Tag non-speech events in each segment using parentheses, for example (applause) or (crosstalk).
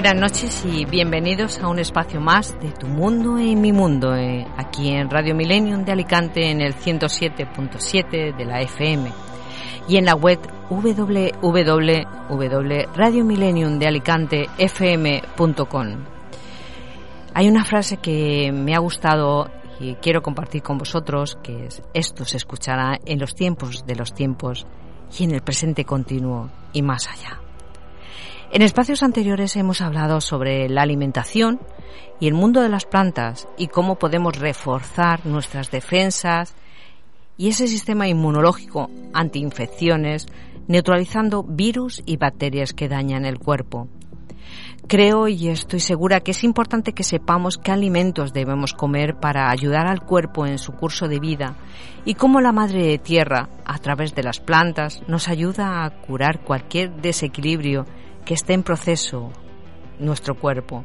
Buenas noches y bienvenidos a un espacio más de Tu Mundo y Mi Mundo, eh, aquí en Radio Millennium de Alicante en el 107.7 de la FM y en la web www.radiomillenniumdealicantefm.com. Hay una frase que me ha gustado y quiero compartir con vosotros, que es esto se escuchará en los tiempos de los tiempos y en el presente continuo y más allá. En espacios anteriores hemos hablado sobre la alimentación y el mundo de las plantas y cómo podemos reforzar nuestras defensas y ese sistema inmunológico antiinfecciones, neutralizando virus y bacterias que dañan el cuerpo. Creo y estoy segura que es importante que sepamos qué alimentos debemos comer para ayudar al cuerpo en su curso de vida y cómo la madre de tierra, a través de las plantas, nos ayuda a curar cualquier desequilibrio que esté en proceso nuestro cuerpo.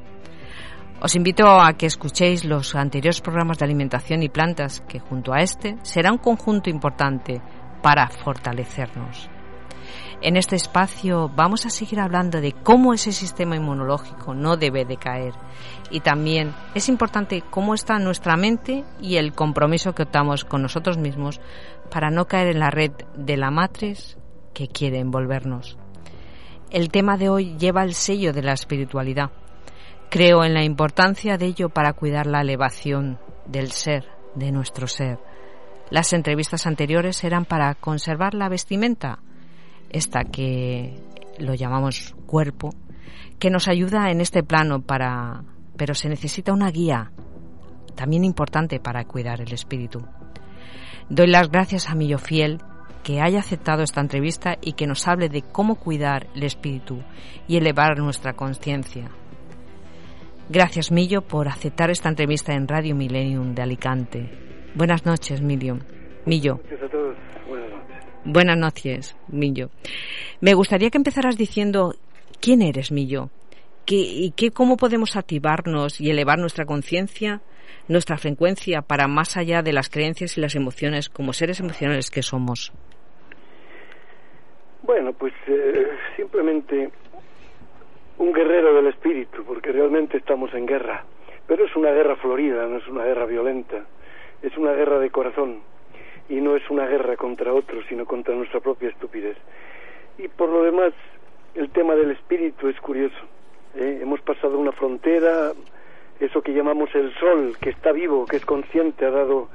Os invito a que escuchéis los anteriores programas de alimentación y plantas, que junto a este será un conjunto importante para fortalecernos. En este espacio vamos a seguir hablando de cómo ese sistema inmunológico no debe de caer y también es importante cómo está nuestra mente y el compromiso que optamos con nosotros mismos para no caer en la red de la matriz que quiere envolvernos. El tema de hoy lleva el sello de la espiritualidad. Creo en la importancia de ello para cuidar la elevación del ser, de nuestro ser. Las entrevistas anteriores eran para conservar la vestimenta, esta que lo llamamos cuerpo, que nos ayuda en este plano para pero se necesita una guía también importante para cuidar el espíritu. Doy las gracias a Millo Fiel que haya aceptado esta entrevista y que nos hable de cómo cuidar el espíritu y elevar nuestra conciencia. Gracias, Millo, por aceptar esta entrevista en Radio Millennium de Alicante. Buenas noches, Millo. Millo. Gracias a todos. Buenas noches. Buenas noches, Millo. Me gustaría que empezaras diciendo quién eres, Millo, ¿Qué, y qué, cómo podemos activarnos y elevar nuestra conciencia, nuestra frecuencia para más allá de las creencias y las emociones como seres emocionales que somos. Bueno, pues eh, simplemente un guerrero del espíritu, porque realmente estamos en guerra. Pero es una guerra florida, no es una guerra violenta. Es una guerra de corazón. Y no es una guerra contra otros, sino contra nuestra propia estupidez. Y por lo demás, el tema del espíritu es curioso. ¿eh? Hemos pasado una frontera, eso que llamamos el sol, que está vivo, que es consciente, ha dado,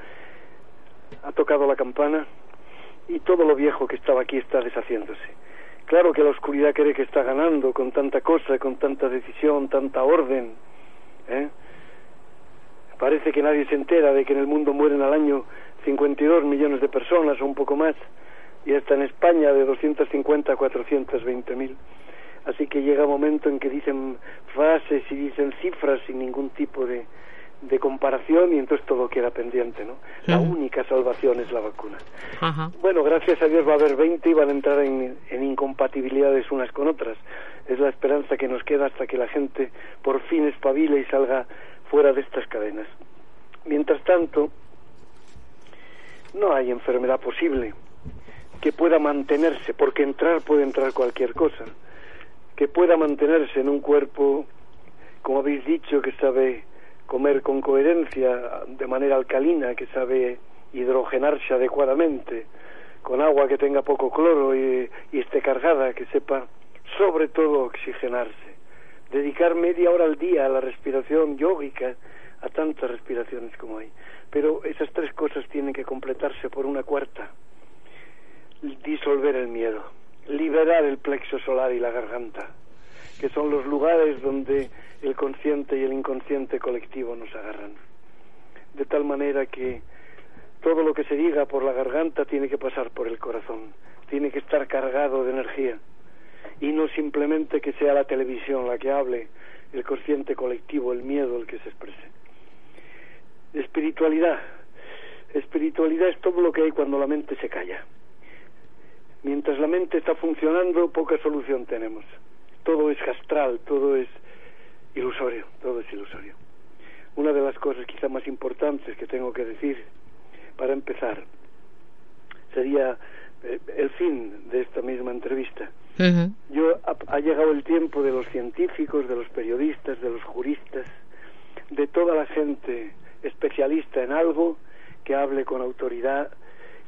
ha tocado la campana y todo lo viejo que estaba aquí está deshaciéndose. Claro que la oscuridad cree que está ganando con tanta cosa, con tanta decisión, tanta orden. ¿eh? Parece que nadie se entera de que en el mundo mueren al año 52 millones de personas o un poco más, y hasta en España de 250 a 420 mil. Así que llega un momento en que dicen frases y dicen cifras sin ningún tipo de, de comparación y entonces todo queda pendiente, ¿no? La única salvación es la vacuna. Bueno, gracias a Dios va a haber 20 y van a entrar en, en incompatibilidades unas con otras. Es la esperanza que nos queda hasta que la gente por fin espabile y salga fuera de estas cadenas. Mientras tanto, no hay enfermedad posible que pueda mantenerse, porque entrar puede entrar cualquier cosa, que pueda mantenerse en un cuerpo, como habéis dicho, que sabe comer con coherencia, de manera alcalina, que sabe hidrogenarse adecuadamente, con agua que tenga poco cloro y, y esté cargada, que sepa sobre todo oxigenarse. Dedicar media hora al día a la respiración yógica, a tantas respiraciones como hay. Pero esas tres cosas tienen que completarse por una cuarta. Disolver el miedo, liberar el plexo solar y la garganta, que son los lugares donde el consciente y el inconsciente colectivo nos agarran. de tal manera que todo lo que se diga por la garganta tiene que pasar por el corazón, tiene que estar cargado de energía y no simplemente que sea la televisión la que hable, el consciente colectivo, el miedo el que se exprese. Espiritualidad. Espiritualidad es todo lo que hay cuando la mente se calla. Mientras la mente está funcionando, poca solución tenemos. Todo es astral, todo es ilusorio, todo es ilusorio. Una de las cosas quizá más importantes que tengo que decir para empezar sería eh, el fin de esta misma entrevista. Yo ha, llegado el tiempo de los científicos, de los periodistas, de los juristas, de toda la gente especialista en algo que hable con autoridad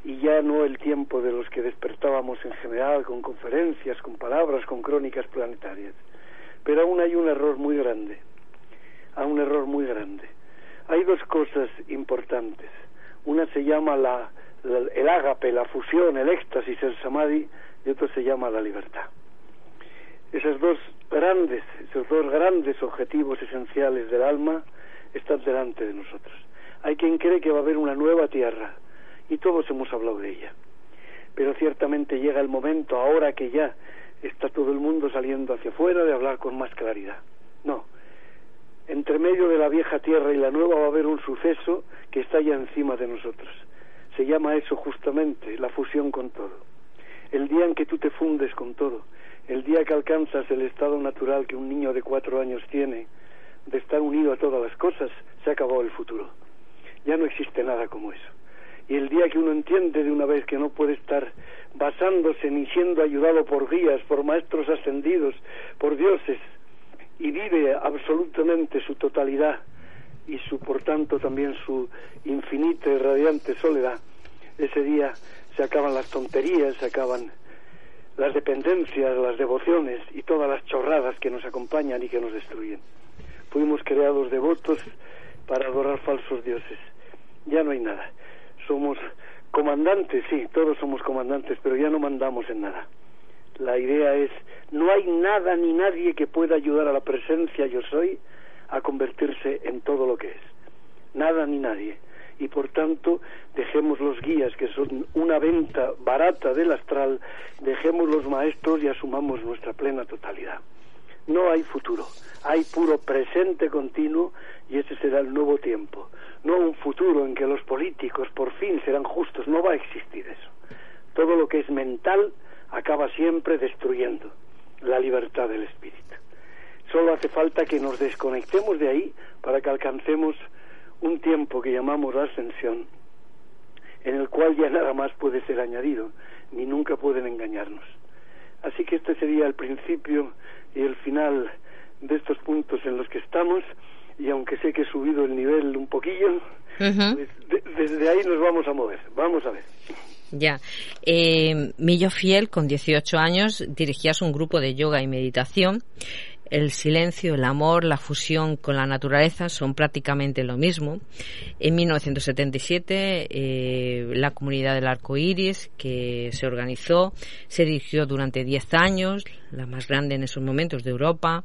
y ya no el tiempo de los que despertábamos en general con conferencias, con palabras, con crónicas planetarias. Pero aún hay un error muy grande, hay un error muy grande. Hay dos cosas importantes. Una se llama la, el ágape, la fusión, el éxtasis, el samadhi, y otro se llama la libertad. Esos dos grandes, esos dos grandes objetivos esenciales del alma están delante de nosotros. Hay quien cree que va a haber una nueva tierra, y todos hemos hablado de ella. Pero ciertamente llega el momento, ahora que ya está todo el mundo saliendo hacia afuera, de hablar con más claridad. No. Entre medio de la vieja tierra y la nueva va a haber un suceso que está ya encima de nosotros. Se llama eso justamente la fusión con todo. El día en que tú te fundes con todo, el día que alcanzas el estado natural que un niño de cuatro años tiene, de estar unido a todas las cosas, se acabó el futuro. Ya no existe nada como eso y el día que uno entiende de una vez que no puede estar basándose ni siendo ayudado por guías, por maestros ascendidos, por dioses, y vive absolutamente su totalidad y su, por tanto, también su infinita y radiante soledad, ese día se acaban las tonterías, se acaban las dependencias, las devociones y todas las chorradas que nos acompañan y que nos destruyen. Fuimos creados devotos para adorar falsos dioses. Ya no hay nada somos comandantes, sí, todos somos comandantes, pero ya no mandamos en nada. La idea es, no hay nada ni nadie que pueda ayudar a la presencia yo soy a convertirse en todo lo que es. Nada ni nadie. Y por tanto, dejemos los guías, que son una venta barata del astral, dejemos los maestros y asumamos nuestra plena totalidad. No hay futuro, hay puro presente continuo y ese será el nuevo tiempo no un futuro en que los políticos por fin serán justos, no va a existir eso. Todo lo que es mental acaba siempre destruyendo la libertad del espíritu. Solo hace falta que nos desconectemos de ahí para que alcancemos un tiempo que llamamos la ascensión, en el cual ya nada más puede ser añadido, ni nunca pueden engañarnos. Así que este sería el principio y el final de estos puntos en los que estamos y aunque sé que he subido el nivel un poquillo, pues desde ahí nos vamos a mover. Vamos a ver. Ya. Eh, Millo Fiel, con 18 años, dirigías un grupo de yoga y meditación. El silencio, el amor, la fusión con la naturaleza son prácticamente lo mismo. En 1977, eh, la comunidad del arco iris, que se organizó, se dirigió durante 10 años, la más grande en esos momentos de Europa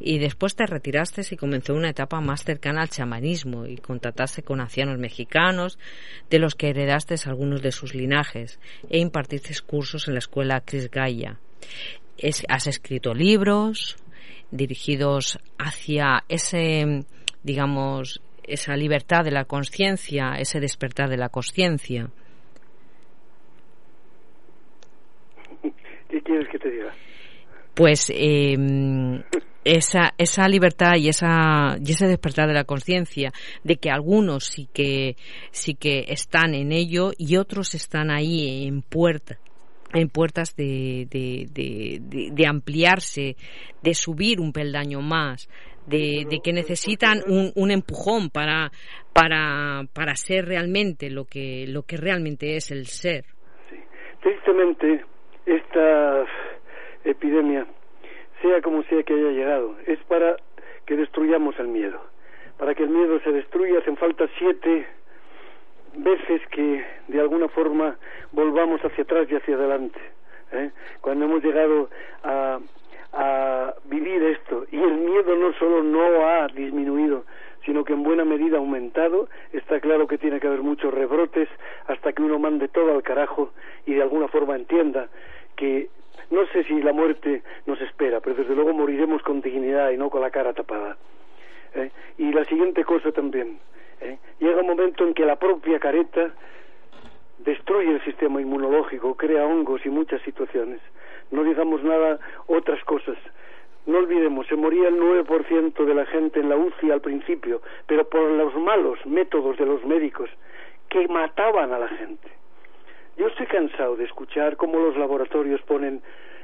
y después te retiraste y comenzó una etapa más cercana al chamanismo y contactaste con ancianos mexicanos de los que heredaste algunos de sus linajes e impartiste cursos en la escuela Cris Gaia. has escrito libros dirigidos hacia ese, digamos, esa libertad de la conciencia, ese despertar de la conciencia. ¿Qué quieres que te diga? Pues eh, esa, esa libertad y, esa, y ese despertar de la conciencia de que algunos sí que, sí que están en ello y otros están ahí en puerta en puertas de, de, ampliarse, de subir un peldaño más, de, que necesitan un, un empujón para, para, para ser realmente lo que, lo que realmente es el ser. Tristemente, esta epidemia sea como sea que haya llegado, es para que destruyamos el miedo. Para que el miedo se destruya hacen falta siete veces que de alguna forma volvamos hacia atrás y hacia adelante. ¿eh? Cuando hemos llegado a, a vivir esto y el miedo no solo no ha disminuido, sino que en buena medida ha aumentado. Está claro que tiene que haber muchos rebrotes hasta que uno mande todo al carajo y de alguna forma entienda que no sé si la muerte nos espera, pero desde luego moriremos con dignidad y no con la cara tapada. ¿eh? Y la siguiente cosa también. ¿Eh? Llega un momento en que la propia careta destruye el sistema inmunológico, crea hongos y muchas situaciones. No digamos nada otras cosas. No olvidemos, se moría el 9% de la gente en la UCI al principio, pero por los malos métodos de los médicos que mataban a la gente. Yo estoy cansado de escuchar cómo los laboratorios ponen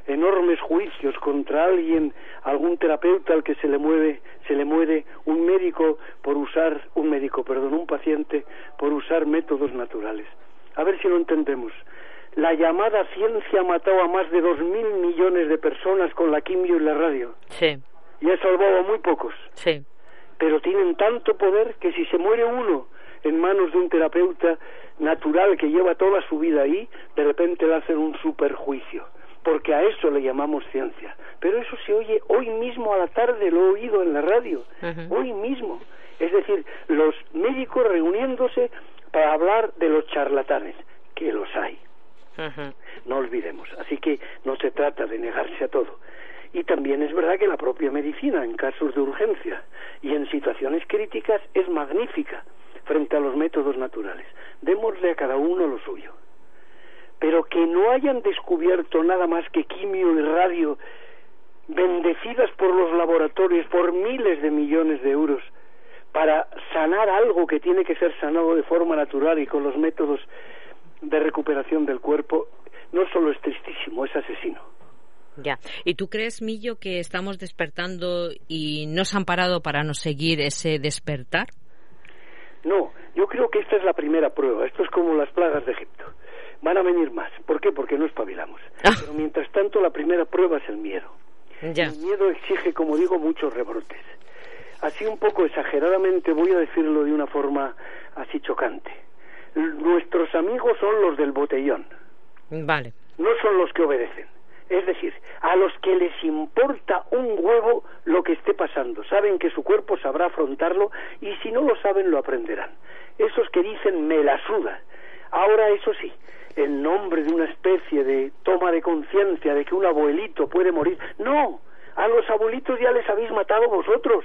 enormes juicios contra alguien, algún terapeuta al que se le mueve, se le muere un médico por usar, un médico, perdón, un paciente por usar métodos naturales. A ver si lo entendemos. La llamada ciencia ha matado a más de dos mil millones de personas con la quimio y la radio. Sí, Y ha salvado a muy pocos. sí. Pero tienen tanto poder que si se muere uno en manos de un terapeuta natural que lleva toda su vida ahí, de repente le hacen un superjuicio. Porque a eso le llamamos ciencia. Pero eso se oye hoy mismo a la tarde, lo he oído en la radio. Hoy mismo. Es decir, los médicos reuniéndose para hablar de los charlatanes, que los hay no olvidemos. Así que no se trata de negarse a todo. Y también es verdad que la propia medicina, en casos de urgencia y en situaciones críticas, es magnífica frente a los métodos naturales. Démosle a cada uno lo suyo. Pero que no hayan descubierto nada más que quimio y radio, bendecidas por los laboratorios por miles de millones de euros, para sanar algo que tiene que ser sanado de forma natural y con los métodos de recuperación del cuerpo, no solo es tristísimo, es asesino. Ya. ¿Y tú crees, Millo, que estamos despertando y nos han parado para no seguir ese despertar? No, yo creo que esta es la primera prueba. Esto es como las plagas de Egipto. Van a venir más. ¿Por qué? Porque no espabilamos. Ah. (laughs) Pero mientras tanto, la primera prueba es el miedo. Ya. El miedo exige, como digo, muchos rebrotes. Así un poco exageradamente voy a decirlo de una forma así chocante. Nuestros amigos son los del botellón, Vale. no son los que obedecen. Es decir, a los que les importa un huevo lo que esté pasando. Saben que su cuerpo sabrá afrontarlo y si no lo saben lo aprenderán. Esos que dicen me la suda. Ahora, eso sí, en nombre de una especie de toma de conciencia de que un abuelito puede morir. No, a los abuelitos ya les habéis matado vosotros.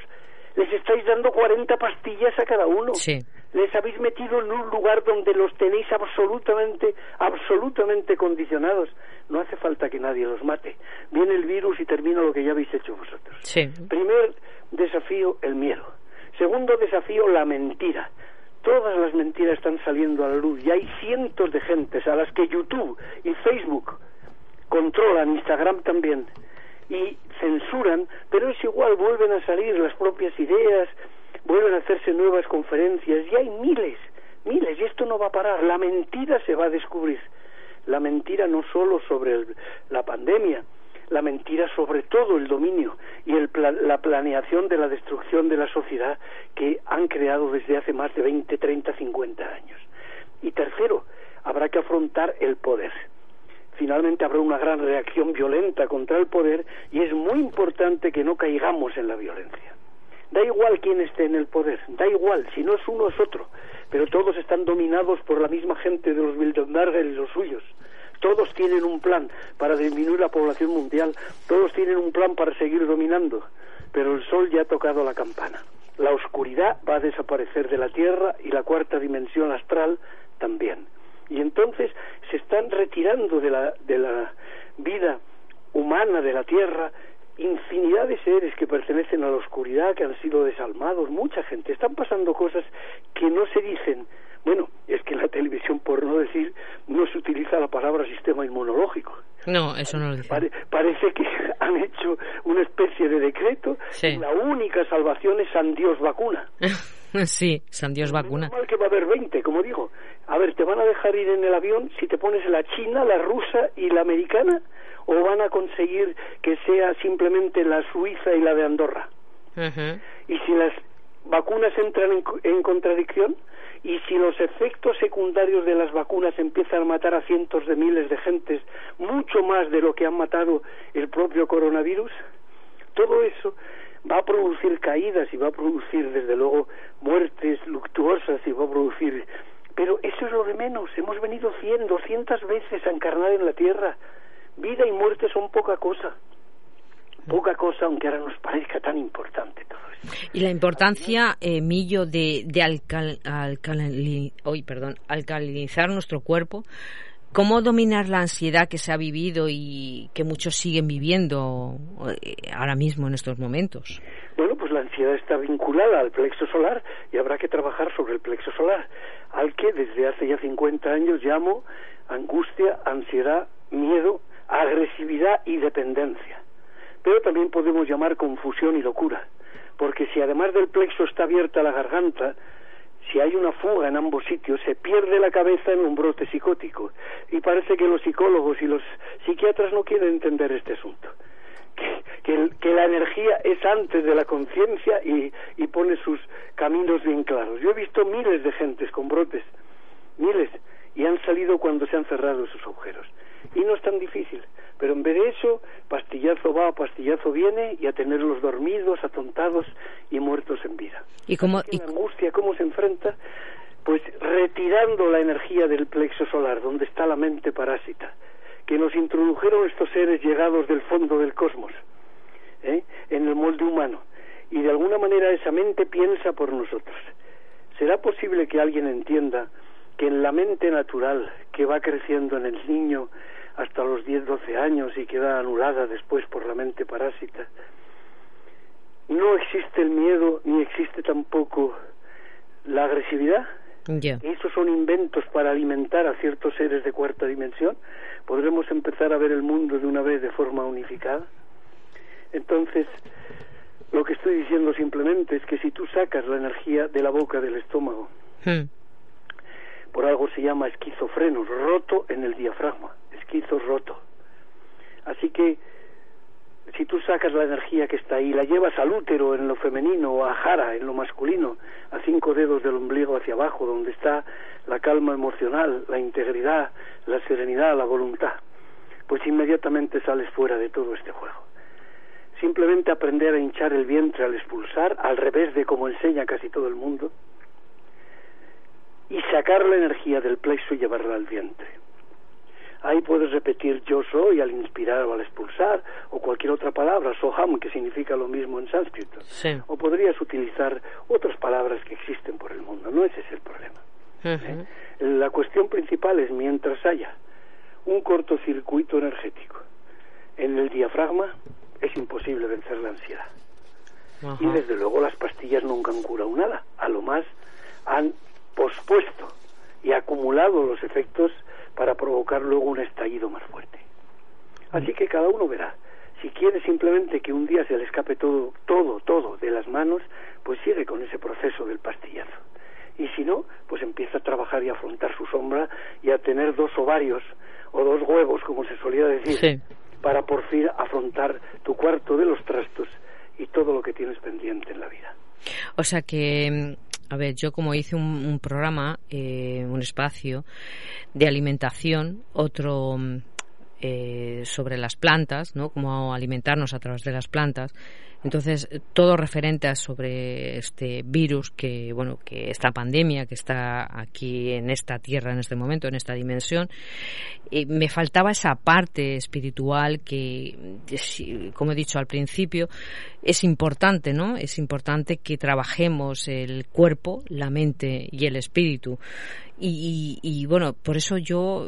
Les estáis dando 40 pastillas a cada uno Sí. les habéis metido en un lugar donde los tenéis absolutamente, absolutamente condicionados. No hace falta que nadie los mate. Viene el virus y termina lo que ya habéis hecho vosotros. Sí. Primer desafío, el miedo. Segundo desafío, la mentira. Todas las mentiras están saliendo a la luz y hay cientos de gentes a las que YouTube y Facebook controlan, Instagram también, y censuran, pero es igual, vuelven a salir las propias ideas, vuelven a hacerse nuevas conferencias y hay miles, miles, y esto no va a parar, la mentira se va a descubrir. La mentira no solo sobre el- la pandemia, la mentira sobre todo el dominio y el pla- la planeación de la destrucción de la sociedad que han creado desde hace más de 20, 30, 50 años. Y tercero, habrá que afrontar el poder. Finalmente habrá una gran reacción violenta contra el poder y es muy importante que no caigamos en la violencia. Da igual quién esté en el poder, da igual, si no es uno es otro, pero todos están dominados por la misma gente de los Bilderberger y los suyos. Todos tienen un plan para disminuir la población mundial, todos tienen un plan para seguir dominando, pero el sol ya ha tocado la campana. La oscuridad va a desaparecer de la Tierra y la cuarta dimensión astral también. Y entonces se están retirando de la, vida humana de la Tierra infinidad de seres que pertenecen a la oscuridad, que han sido desalmados, mucha gente. Están pasando cosas que no se dicen. Bueno, es que en la televisión, por no decir, no se utiliza la palabra sistema inmunológico. No, eso no lo dice. Pare- parece que (laughs) han hecho una especie de decreto Sí. y la única salvación es San Dios vacuna. (laughs) sí, San Dios vacuna. Que va a haber 20, como digo. A ver, ¿te van a dejar ir en el avión si te pones la china, la rusa y la americana? ¿O van a conseguir que sea simplemente la suiza y la de Andorra? Y si las vacunas entran en, en contradicción, y si los efectos secundarios de las vacunas empiezan a matar a cientos de miles de gentes, mucho más de lo que han matado el propio coronavirus, todo eso va a producir caídas y va a producir, desde luego, muertes luctuosas y va a producir... Pero eso es lo de menos. Hemos venido cien, doscientas veces a encarnar en la tierra. Vida y muerte son poca cosa. Poca cosa, aunque ahora nos parezca tan importante todo esto. Y la importancia, eh, Millo, de, de alcal, hoy, perdón, alcalinizar nuestro cuerpo ¿Cómo dominar la ansiedad que se ha vivido y que muchos siguen viviendo eh, ahora mismo en estos momentos? Bueno, pues la ansiedad está vinculada al plexo solar y habrá que trabajar sobre el plexo solar, al que desde hace ya 50 años llamo angustia, ansiedad, miedo, agresividad y dependencia. Pero también podemos llamar confusión y locura, porque si además del plexo está abierta la garganta, si hay una fuga en ambos sitios, se pierde la cabeza en un brote psicótico. Y parece que los psicólogos y los psiquiatras no quieren entender este asunto. Que, la energía es antes de la conciencia y, y pone sus caminos bien claros. Yo he visto miles de gentes con brotes, miles, y han salido cuando se han cerrado esos agujeros. Y no es tan difícil. Pero en vez de eso, pastillazo va, pastillazo viene y a tenerlos dormidos, atontados y muertos en vida. ¿Y cómo, y... La angustia, ¿cómo se enfrenta? Pues retirando la energía del plexo solar, donde está la mente parásita, que nos introdujeron estos seres llegados del fondo del cosmos, ¿eh? en el molde humano. Y de alguna manera esa mente piensa por nosotros. ¿Será posible que alguien entienda que en la mente natural que va creciendo en el niño hasta los 10, 12 años y queda anulada después por la mente parásita. No existe el miedo ni existe tampoco la agresividad. Yeah. Esos son inventos para alimentar a ciertos seres de cuarta dimensión. Podremos empezar a ver el mundo de una vez de forma unificada. Entonces, lo que estoy diciendo simplemente es que si tú sacas la energía de la boca del estómago, hmm. Por algo se llama esquizofrenos, roto en el diafragma esquizo roto. Así que si tú sacas la energía que está ahí, la llevas al útero en lo femenino o a jara en lo masculino, a cinco dedos del ombligo hacia abajo, donde está la calma emocional, la integridad, la serenidad, la voluntad, pues inmediatamente sales fuera de todo este juego. Simplemente aprender a hinchar el vientre al expulsar, al revés de como enseña casi todo el mundo, y sacar la energía del plexo y llevarla al vientre. Ahí puedes repetir yo soy al inspirar o al expulsar, o cualquier otra palabra, soham, que significa lo mismo en sánscrito. Sí. O podrías utilizar otras palabras que existen por el mundo, no ese es el problema. Uh -huh. ¿eh? La cuestión principal es mientras haya un cortocircuito energético en el diafragma, es imposible vencer la ansiedad. Uh -huh. Y desde luego las pastillas nunca han curado nada, a lo más han pospuesto y acumulado los efectos para provocar luego un estallido más fuerte. Así que cada uno verá. Si quiere simplemente que un día se le escape todo, todo, todo de las manos, pues sigue con ese proceso del pastillazo. Y si no, pues empieza a trabajar y a afrontar su sombra y a tener dos ovarios o dos huevos, como se solía decir, sí. para por fin afrontar tu cuarto de los trastos y todo lo que tienes pendiente en la vida. O sea que a ver, yo como hice un, un programa, eh, un espacio de alimentación, otro eh, sobre las plantas, ¿no? Cómo alimentarnos a través de las plantas. Entonces, todo referente a sobre este virus que, bueno, que esta pandemia que está aquí en esta tierra en este momento, en esta dimensión, eh, me faltaba esa parte espiritual que, como he dicho al principio, es importante, ¿no? Es importante que trabajemos el cuerpo, la mente y el espíritu. Y, y, bueno, por eso yo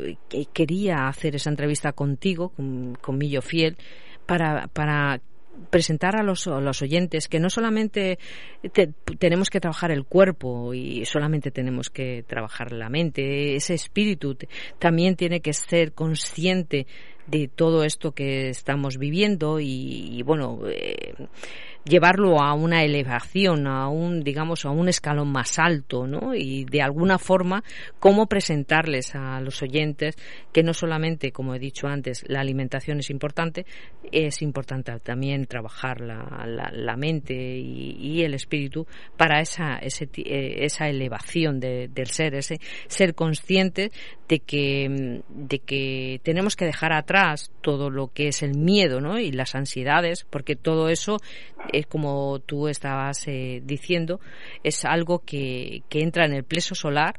quería hacer esa entrevista contigo, con, con Millo Fiel, para, para presentar a los, a los, oyentes que no solamente te, tenemos que trabajar el cuerpo y solamente tenemos que trabajar la mente, ese espíritu también tiene que ser consciente de todo esto que estamos viviendo y, bueno, eh, llevarlo a una elevación, a un, digamos, a un escalón más alto, ¿no? Y de alguna forma, cómo presentarles a los oyentes que no solamente, como he dicho antes, la alimentación es importante, es importante también trabajar la, la, la mente y, el espíritu para esa, ese, esa elevación de, del ser, ese ser consciente de que, de que tenemos que dejar atrás todo lo que es el miedo, ¿no? Y las ansiedades, porque todo eso es como tú estabas eh, diciendo, es algo que, que entra en el pleso solar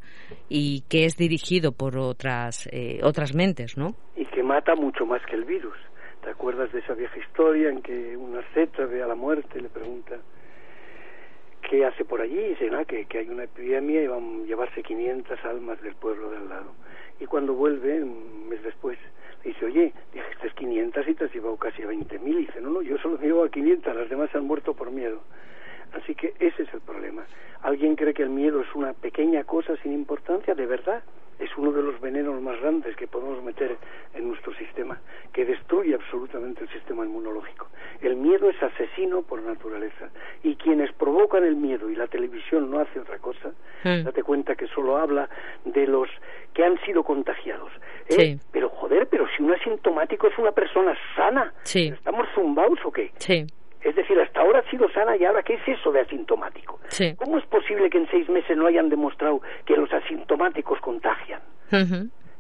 y que es dirigido por otras, eh, otras mentes, ¿no? Y que mata mucho más que el virus. ¿Te acuerdas de esa vieja historia en que una zeta ve a la muerte y le pregunta qué hace por allí? Y dice, que, que hay una epidemia y van a llevarse 500 almas del pueblo de al lado. Y cuando vuelve, un mes después, le dice, oye, dijiste 500 y te has llevado casi a 20.000. Y dice, no, no, yo solo me llevo a 500, las demás han muerto por miedo. Así que ese es el problema. ¿Alguien cree que el miedo es una pequeña cosa sin importancia? ¿De verdad? Es uno de los venenos más grandes que podemos meter en nuestro sistema, que destruye absolutamente el sistema inmunológico. El miedo es asesino por naturaleza. Y quienes provocan el miedo, y la televisión no hace otra cosa, Mm. date cuenta que solo habla de los que han sido contagiados. ¿Eh? Sí. Pero joder, pero si un asintomático es una persona sana, Sí. ¿estamos zumbados o qué? Sí, Es decir, hasta ahora ha sido sana y ahora, ¿qué es eso de asintomático? sí. ¿Cómo es posible que en seis meses no hayan demostrado que los asintomáticos contagian?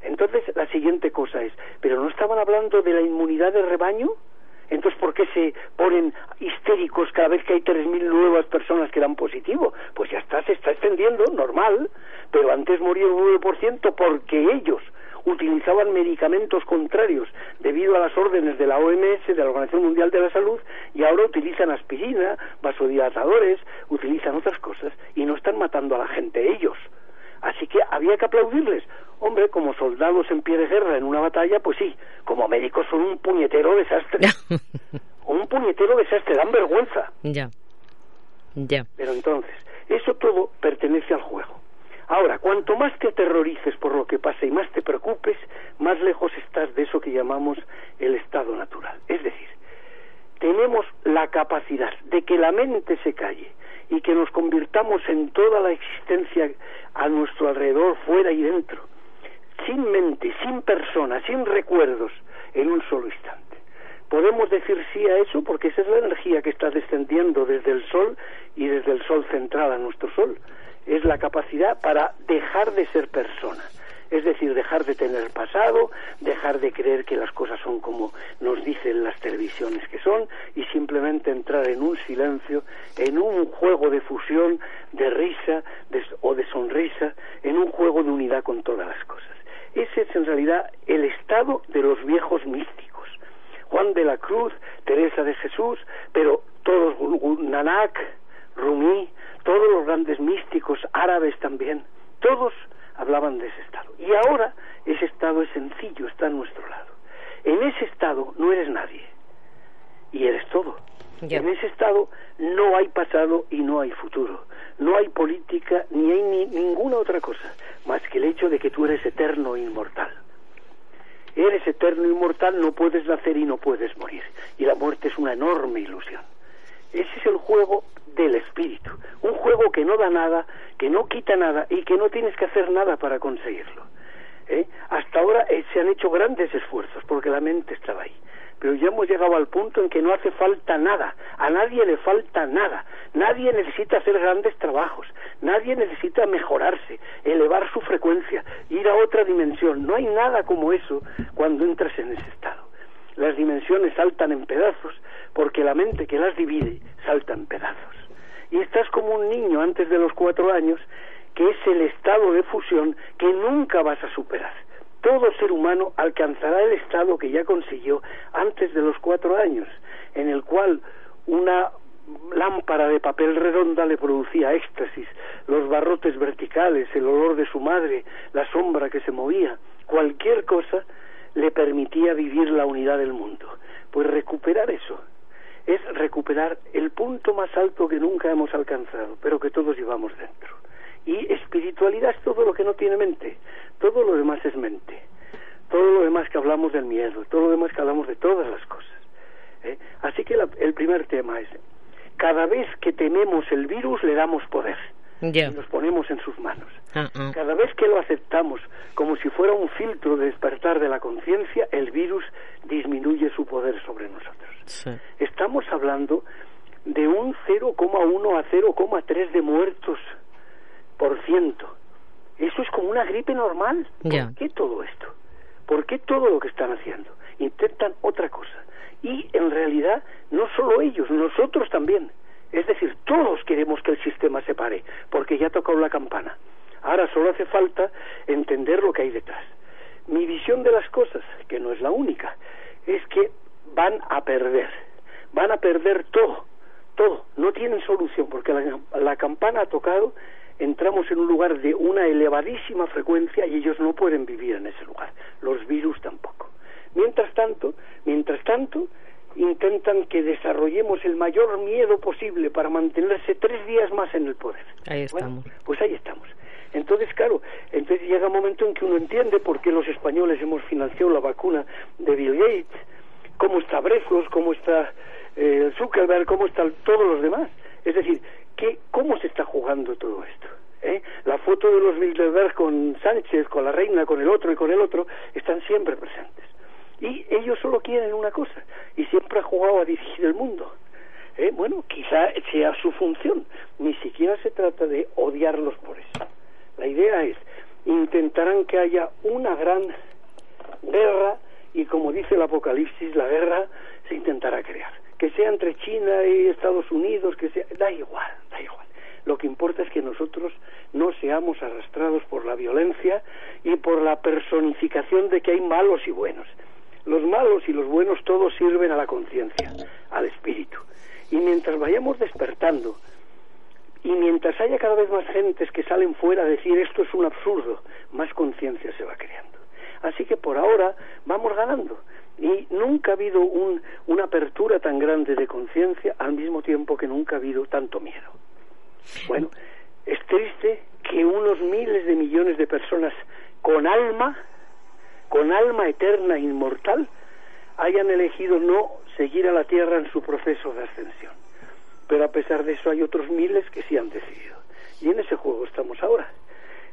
Entonces, la siguiente cosa es, ¿pero no estaban hablando de la inmunidad de rebaño? Entonces, ¿por qué se ponen histéricos cada vez que hay 3.000 nuevas personas que dan positivo? Pues ya está, se está extendiendo, normal, pero antes moría un 9% porque ellos utilizaban medicamentos contrarios debido a las órdenes de la OMS, de la Organización Mundial de la Salud, y ahora utilizan aspirina, vasodilatadores, utilizan otras cosas, y no están matando a la gente ellos. Así que había que aplaudirles. Hombre, como soldados en pie de guerra en una batalla, pues sí, como médicos son un puñetero desastre. (laughs) un puñetero desastre, dan vergüenza. ya. Ya. Pero entonces, eso todo pertenece al juego. Ahora, cuanto más te aterrorices por lo que pasa y más te preocupes, más lejos estás de eso que llamamos el estado natural. Es decir, tenemos la capacidad de que la mente se calle y que nos convirtamos en toda la existencia a nuestro alrededor, fuera y dentro, sin mente, sin persona, sin recuerdos, en un solo instante. Podemos decir sí a eso porque esa es la energía que está descendiendo desde el Sol y desde el Sol central a nuestro Sol. Es la capacidad para dejar de ser persona. Es decir, dejar de tener pasado, dejar de creer que las cosas son como nos dicen las televisiones que son y simplemente entrar en un silencio, en un juego de fusión, de risa o de sonrisa, en un juego de unidad con todas las cosas. Ese es en realidad el estado de los viejos místicos. Juan de la Cruz, Teresa de Jesús, pero todos, Nanak, Rumi, todos los grandes místicos árabes también, todos hablaban de ese estado. Y ahora ese estado es sencillo, está a nuestro lado. En ese estado no eres nadie y eres todo. En ese estado no hay pasado y no hay futuro. No hay política ni hay ni- ninguna otra cosa más que el hecho de que tú eres eterno e inmortal. Eres eterno e inmortal, no puedes nacer y no puedes morir. Y la muerte es una enorme ilusión. Ese es el juego del espíritu. Un juego que no da nada, que no quita nada y que no tienes que hacer nada para conseguirlo. ¿eh? Hasta ahora eh, se han hecho grandes esfuerzos porque la mente estaba ahí. Pero ya hemos llegado al punto en que no hace falta nada. A nadie le falta nada. Nadie necesita hacer grandes trabajos. Nadie necesita mejorarse, elevar su frecuencia, ir a otra dimensión. No hay nada como eso cuando entras en ese estado. Las dimensiones saltan en pedazos porque la mente que las divide salta en pedazos. Y estás como un niño antes de los cuatro años que es el estado de fusión que nunca vas a superar. Todo ser humano alcanzará el estado que ya consiguió antes de los cuatro años, en el cual una lámpara de papel redonda le producía éxtasis, los barrotes verticales, el olor de su madre, la sombra que se movía, cualquier cosa le permitía vivir la unidad del mundo. Pues recuperar eso es recuperar el punto más alto que nunca hemos alcanzado, pero que todos llevamos dentro. Y espiritualidad es todo lo que no tiene mente, todo lo demás es mente, todo lo demás que hablamos del miedo, todo lo demás que hablamos de todas las cosas. ¿eh? Así que la- el primer tema es, cada vez que tememos el virus le damos poder Y nos ponemos en sus manos. Ah, ah. Cada vez que lo aceptamos como si fuera un filtro de despertar de la conciencia, el virus disminuye su poder sobre nosotros. Sí. Estamos hablando de un 0,1 a 0,3 de muertos por ciento. Eso es como una gripe normal. ¿Por qué todo esto? ¿Por qué todo lo que están haciendo? intentan otra cosa. Y en realidad, no solo ellos, nosotros también. Es decir, todos queremos que el sistema se pare, porque ya ha tocado la campana. Ahora solo hace falta entender lo que hay detrás. Mi visión de las cosas, que no es la única, es que van a perder, van a perder todo, todo, no tienen solución, porque la, campana ha tocado, entramos en un lugar de una elevadísima frecuencia y ellos no pueden vivir en ese lugar, los virus tampoco. Mientras tanto, mientras tanto, intentan que desarrollemos el mayor miedo posible para mantenerse tres días más en el poder. Ahí estamos. Bueno, pues ahí estamos. Entonces, claro, entonces llega un momento en que uno entiende por qué los españoles hemos financiado la vacuna de Bill Gates, cómo está Brezos, cómo está eh, Zuckerberg, cómo están todos los demás. Es decir, ¿qué, ¿cómo se está jugando todo esto? ¿Eh? La foto de los Bilderberg con Sánchez, con la reina, con el otro y con el otro, están siempre presentes. Y ellos solo quieren una cosa, y siempre ha jugado a dirigir el mundo. ¿Eh? Bueno, quizá sea su función. Ni siquiera se trata de odiarlos por eso. La idea es, intentarán que haya una gran guerra y como dice el Apocalipsis, la guerra se intentará crear. Que sea entre China y Estados Unidos, que sea, da igual, da igual. Lo que importa es que nosotros no seamos arrastrados por la violencia y por la personificación de que hay malos y buenos. Los malos y los buenos todos sirven a la conciencia, al espíritu. Y mientras vayamos despertando, y mientras haya cada vez más gentes que salen fuera a decir esto es un absurdo, más conciencia se va creando. Así que por ahora vamos ganando. Y nunca ha habido un, una apertura tan grande de conciencia al mismo tiempo que nunca ha habido tanto miedo. Bueno, es triste que unos miles de millones de personas con alma, con alma eterna e inmortal, hayan elegido no seguir a la Tierra en su proceso de ascensión. Pero a pesar de eso hay otros miles que sí han decidido. Y en ese juego estamos ahora.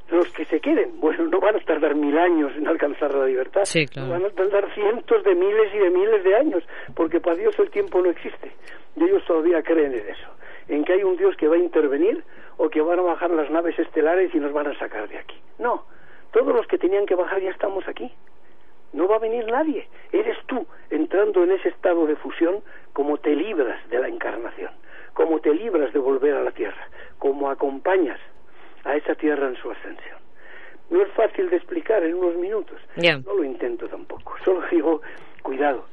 Los que se queden, (laughs) bueno, no van a tardar mil años en alcanzar la libertad. Sí, claro. Van a tardar cientos de miles y de miles de años, porque para Dios el tiempo no existe. Y ellos todavía creen en eso. En que hay un Dios que va a intervenir o que van a bajar las naves estelares y nos van a sacar de aquí. No, todos los que tenían que bajar ya estamos aquí. No va a venir nadie. Eres tú entrando en ese estado de fusión como te libras de la encarnación, como te libras de volver a la tierra, como acompañas a esa tierra en su ascensión. No es fácil de explicar en unos minutos. No lo intento tampoco. Solo digo, cuidado.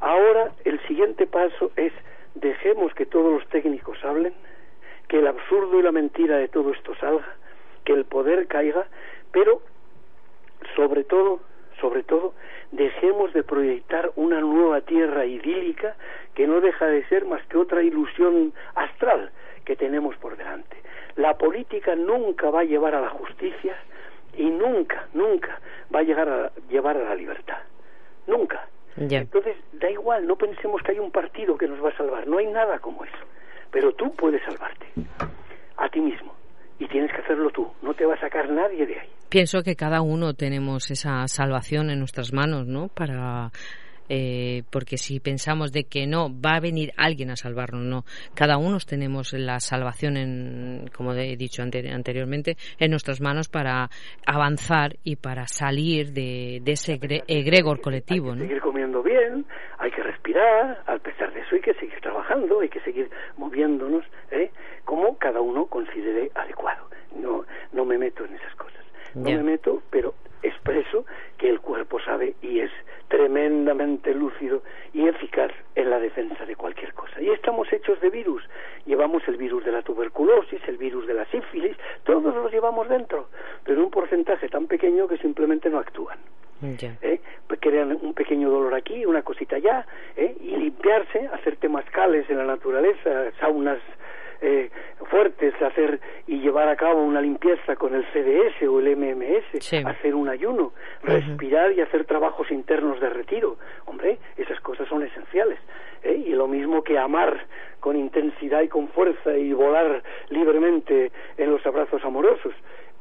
Ahora el siguiente paso es dejemos que todos los técnicos hablen, que el absurdo y la mentira de todo esto salga, que el poder caiga, pero sobre todo, sobre todo, dejemos de proyectar una nueva tierra idílica que no deja de ser más que otra ilusión astral que tenemos por delante. La política nunca va a llevar a la justicia y nunca, nunca va a llegar a llevar a la libertad. Nunca. Ya. Entonces, da igual, no pensemos que hay un partido que nos va a salvar, no hay nada como eso. Pero tú puedes salvarte, a ti mismo, y tienes que hacerlo tú, no te va a sacar nadie de ahí. Pienso que cada uno tenemos esa salvación en nuestras manos, ¿no? Para eh, porque si pensamos de que no va a venir alguien a salvarnos, no. Cada uno tenemos la salvación, en, como he dicho ante- anteriormente, en nuestras manos para avanzar y para salir de, de ese egre- egregor colectivo, Hay que ¿no? seguir comiendo bien, hay que respirar, a pesar de eso hay que seguir trabajando, hay que seguir moviéndonos, ¿eh? Como cada uno considere adecuado. No, no me meto en esas cosas. No me meto, pero expreso que el cuerpo sabe y es tremendamente lúcido y eficaz en la defensa de cualquier cosa. Y estamos hechos de virus. Llevamos el virus de la tuberculosis, el virus de la sífilis, todos los llevamos dentro, pero un porcentaje tan pequeño que simplemente no actúan. ¿eh? Pues crean un pequeño dolor aquí, una cosita allá, ¿eh? y limpiarse, hacer temazcales en la naturaleza, saunas eh, fuertes, hacer y llevar a cabo una limpieza con el CDS o el MMS, Sí. hacer un ayuno, respirar y hacer trabajos internos de retiro. Hombre, esas cosas son esenciales. ¿eh? Y lo mismo que amar con intensidad y con fuerza y volar libremente en los abrazos amorosos,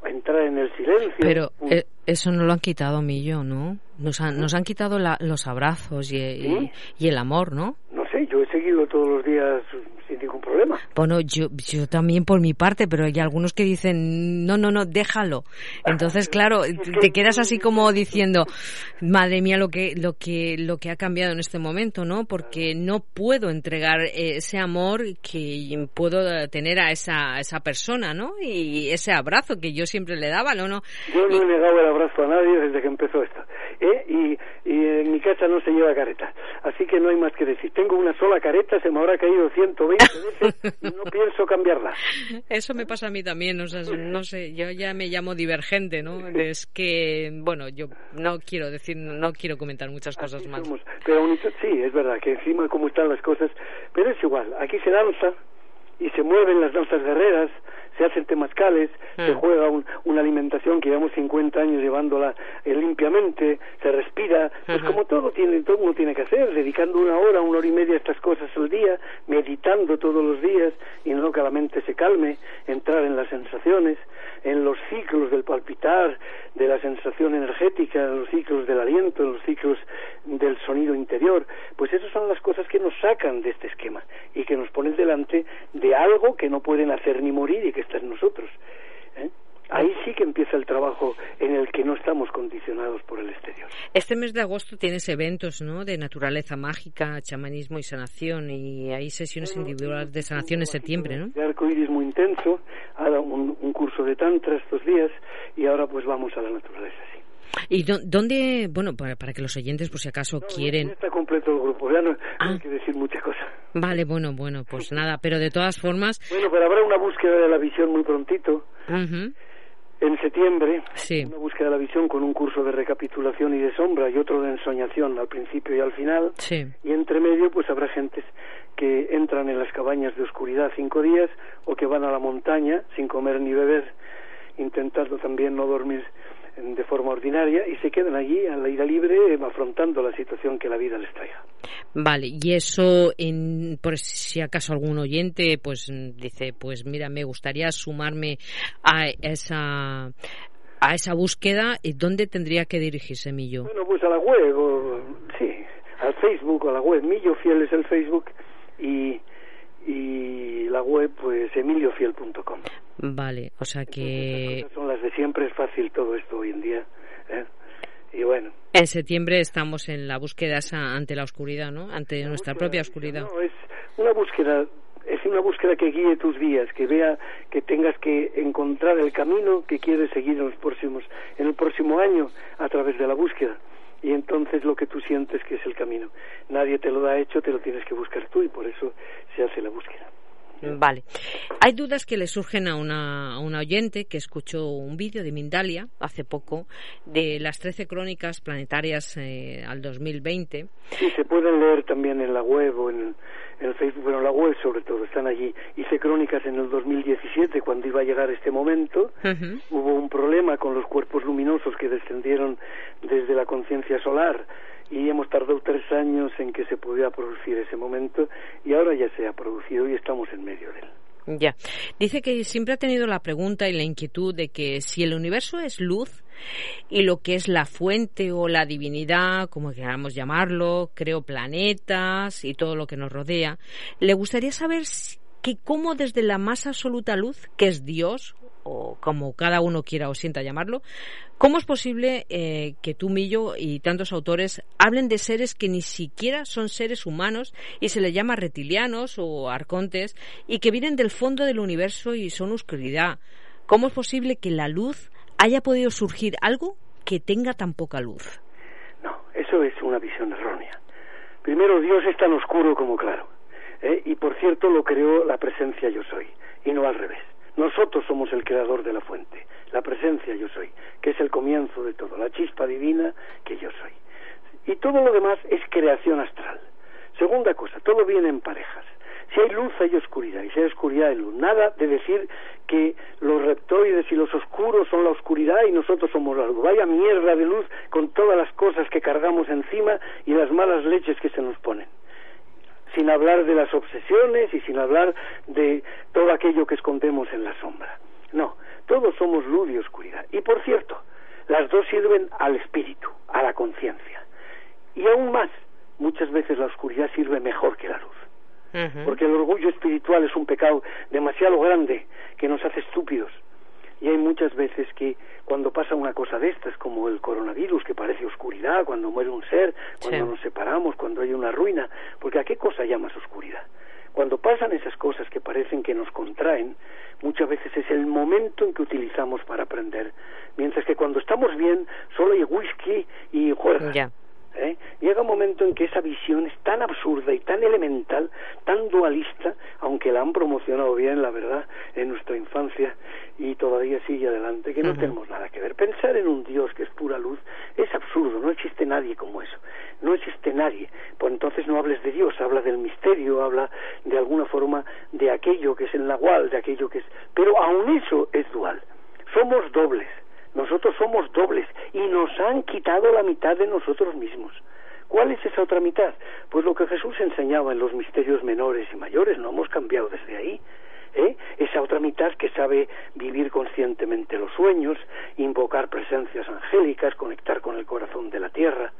entrar en el silencio. Pero eh, eso no lo han quitado Millo, ¿no? Nos han, nos han quitado la- los abrazos y, y- ¿Sí? y el amor, ¿no? No yo he seguido todos los días, si digo ningún problema. Bueno, yo, yo también por mi parte, pero hay algunos que dicen, no, no, no, déjalo. Entonces, (laughs) claro, te quedas así como diciendo, madre mía, lo que, lo que, lo que ha cambiado en este momento, ¿no? Porque no puedo entregar ese amor que puedo tener a esa, esa persona, ¿no? Y ese abrazo que yo siempre le daba, ¿no? no Yo no he negado el abrazo a nadie desde que empezó esto. ¿Eh? Y, y en mi casa no se lleva careta. Así que no hay más que decir. Tengo una sola careta, se me habrá caído 120 (laughs) veces y no pienso cambiarla. Eso me pasa a mí también, o sea, no sé, yo ya me llamo divergente, ¿no? Es que, bueno, yo no quiero decir, no quiero comentar muchas cosas más. Pero sí, es verdad que encima cómo están las cosas, pero es igual, aquí se danza y se mueven las danzas guerreras, se hacen temazcales, se mm. juega una alimentación que llevamos 50 años llevándola eh, limpiamente, se respira, pues como todo tiene, todo uno tiene que hacer, dedicando una hora, una hora y media a estas cosas al día, meditando todos los días y no que la mente se calme, entrar en las sensaciones, en los ciclos del palpitar, de la sensación energética, en los ciclos del aliento, en los ciclos del sonido interior, pues esas son las cosas que nos sacan de este esquema y que nos ponen delante de algo que no pueden hacer ni morir y que está en nosotros. ¿eh? Ahí sí que empieza el trabajo en el que no estamos condicionados por el exterior. Este mes de agosto tienes eventos, ¿no? De naturaleza mágica, chamanismo y sanación, y hay sesiones individuales de sanación en septiembre, ¿no? De muy intenso, dado un, curso de tantra estos días, y ahora pues vamos a la naturaleza, sí. ¿Y dónde, bueno, para, que los oyentes, por si acaso quieren... está completo el grupo, ya no, hay ah. que decir muchas cosas. Vale, bueno, bueno, pues nada, pero de todas formas... Bueno, pero habrá una búsqueda de la visión muy prontito. En septiembre, una búsqueda de la visión con un curso de recapitulación y de sombra y otro de ensoñación al principio y al final. Y entre medio, pues habrá gentes que entran en las cabañas de oscuridad cinco días o que van a la montaña sin comer ni beber, intentando también no dormir de forma ordinaria y se quedan allí a la ida libre afrontando la situación que la vida les traiga. Vale, y eso, en, por si acaso algún oyente pues dice, pues mira, me gustaría sumarme a esa a esa búsqueda, ¿dónde tendría que dirigirse Millo? Bueno, pues a la web, sí, al Facebook, a la web. Millo Fiel es el Facebook y y la web pues emiliofiel.com. Vale, o sea que... son las de siempre, es fácil todo esto hoy en día. ¿eh? Y bueno. En septiembre estamos en la búsqueda ante la oscuridad, ¿no? Ante nuestra propia oscuridad. No, es una búsqueda es una búsqueda que guíe tus días, que vea que tengas que encontrar el camino que quieres seguir en los próximos, en el próximo año a través de la búsqueda y entonces lo que tú sientes que es el camino. Nadie te lo da hecho, te lo tienes que buscar tú y por eso se hace la búsqueda. Vale. Hay dudas que le surgen a una, a una oyente que escuchó un vídeo de Mindalia hace poco de las 13 crónicas planetarias eh, al 2020. Sí, se pueden leer también en la web o en, en el Facebook, bueno, la web sobre todo, están allí. Hice crónicas en el 2017, cuando iba a llegar este momento. Hubo un problema con los cuerpos luminosos que descendieron desde la conciencia solar y hemos tardado tres años en que se pudiera producir ese momento y ahora ya se ha producido y estamos en medio de él. Ya. Dice que siempre ha tenido la pregunta y la inquietud de que si el universo es luz y lo que es la fuente o la divinidad, como queramos llamarlo, creo planetas y todo lo que nos rodea, le gustaría saber que cómo desde la más absoluta luz, que es Dios, o como cada uno quiera o sienta llamarlo, ¿cómo es posible eh, que tú, Millo, y tantos autores hablen de seres que ni siquiera son seres humanos y se les llama reptilianos o arcontes y que vienen del fondo del universo y son oscuridad? ¿Cómo es posible que la luz haya podido surgir algo que tenga tan poca luz? No, eso es una visión errónea. Primero, Dios es tan oscuro como claro. ¿eh? Y por cierto, lo creó la presencia yo soy, y no al revés. Nosotros somos el creador de la fuente, la presencia yo soy, que es el comienzo de todo, la chispa divina que yo soy. Y todo lo demás es creación astral. Segunda cosa, todo viene en parejas. Si hay luz hay oscuridad, y si hay oscuridad hay luz. Nada de decir que los reptoides y los oscuros son la oscuridad y nosotros somos la luz. Vaya mierda de luz con todas las cosas que cargamos encima y las malas leches que se nos ponen sin hablar de las obsesiones y sin hablar de todo aquello que escondemos en la sombra. No, todos somos luz y oscuridad. Y por cierto, las dos sirven al espíritu, a la conciencia. Y aún más, muchas veces la oscuridad sirve mejor que la luz. Porque el orgullo espiritual es un pecado demasiado grande que nos hace estúpidos. Y hay muchas veces que cuando pasa una cosa de estas, como el coronavirus, que parece oscuridad, cuando muere un ser, cuando Sí. nos separamos, cuando hay una ruina, porque ¿a qué cosa llamas oscuridad? Cuando pasan esas cosas que parecen que nos contraen, muchas veces es el momento en que utilizamos para aprender. Mientras que cuando estamos bien, solo hay whisky y juerga. ¿Eh? Llega un momento en que esa visión es tan absurda y tan elemental, tan dualista, aunque la han promocionado bien, la verdad, en nuestra infancia y todavía sigue adelante, que no tenemos nada que ver. Pensar en un Dios que es pura luz es absurdo, no existe nadie como eso, no existe nadie. Pues entonces no hables de Dios, habla del misterio, habla de alguna forma de aquello que es el nahual, de aquello que es... Pero aun eso es dual. Somos dobles. Nosotros somos dobles y nos han quitado la mitad de nosotros mismos. ¿Cuál es esa otra mitad? Pues lo que Jesús enseñaba en los misterios menores y mayores, no hemos cambiado desde ahí. ¿eh? Esa otra mitad que sabe vivir conscientemente los sueños, invocar presencias angélicas, conectar con el corazón de la tierra.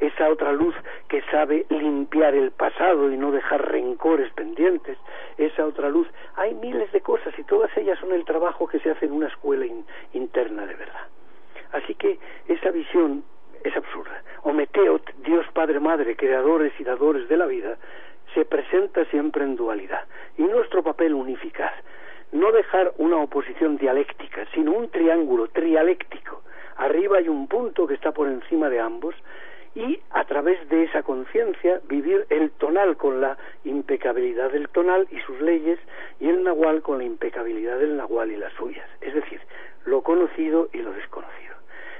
Esa otra luz que sabe limpiar el pasado y no dejar rencores pendientes. Esa otra luz. Hay miles de cosas y todas ellas son el trabajo que se hace en una escuela in- interna de verdad. Así que esa visión es absurda. Ometeot, Dios Padre Madre, creadores y dadores de la vida, se presenta siempre en dualidad. Y nuestro papel unificar, no dejar una oposición dialéctica, sino un triángulo trialéctico. Arriba hay un punto que está por encima de ambos y a través de esa conciencia vivir el tonal con la impecabilidad del tonal y sus leyes y el nahual con la impecabilidad del nahual y las suyas. Es decir, lo conocido y lo desconocido.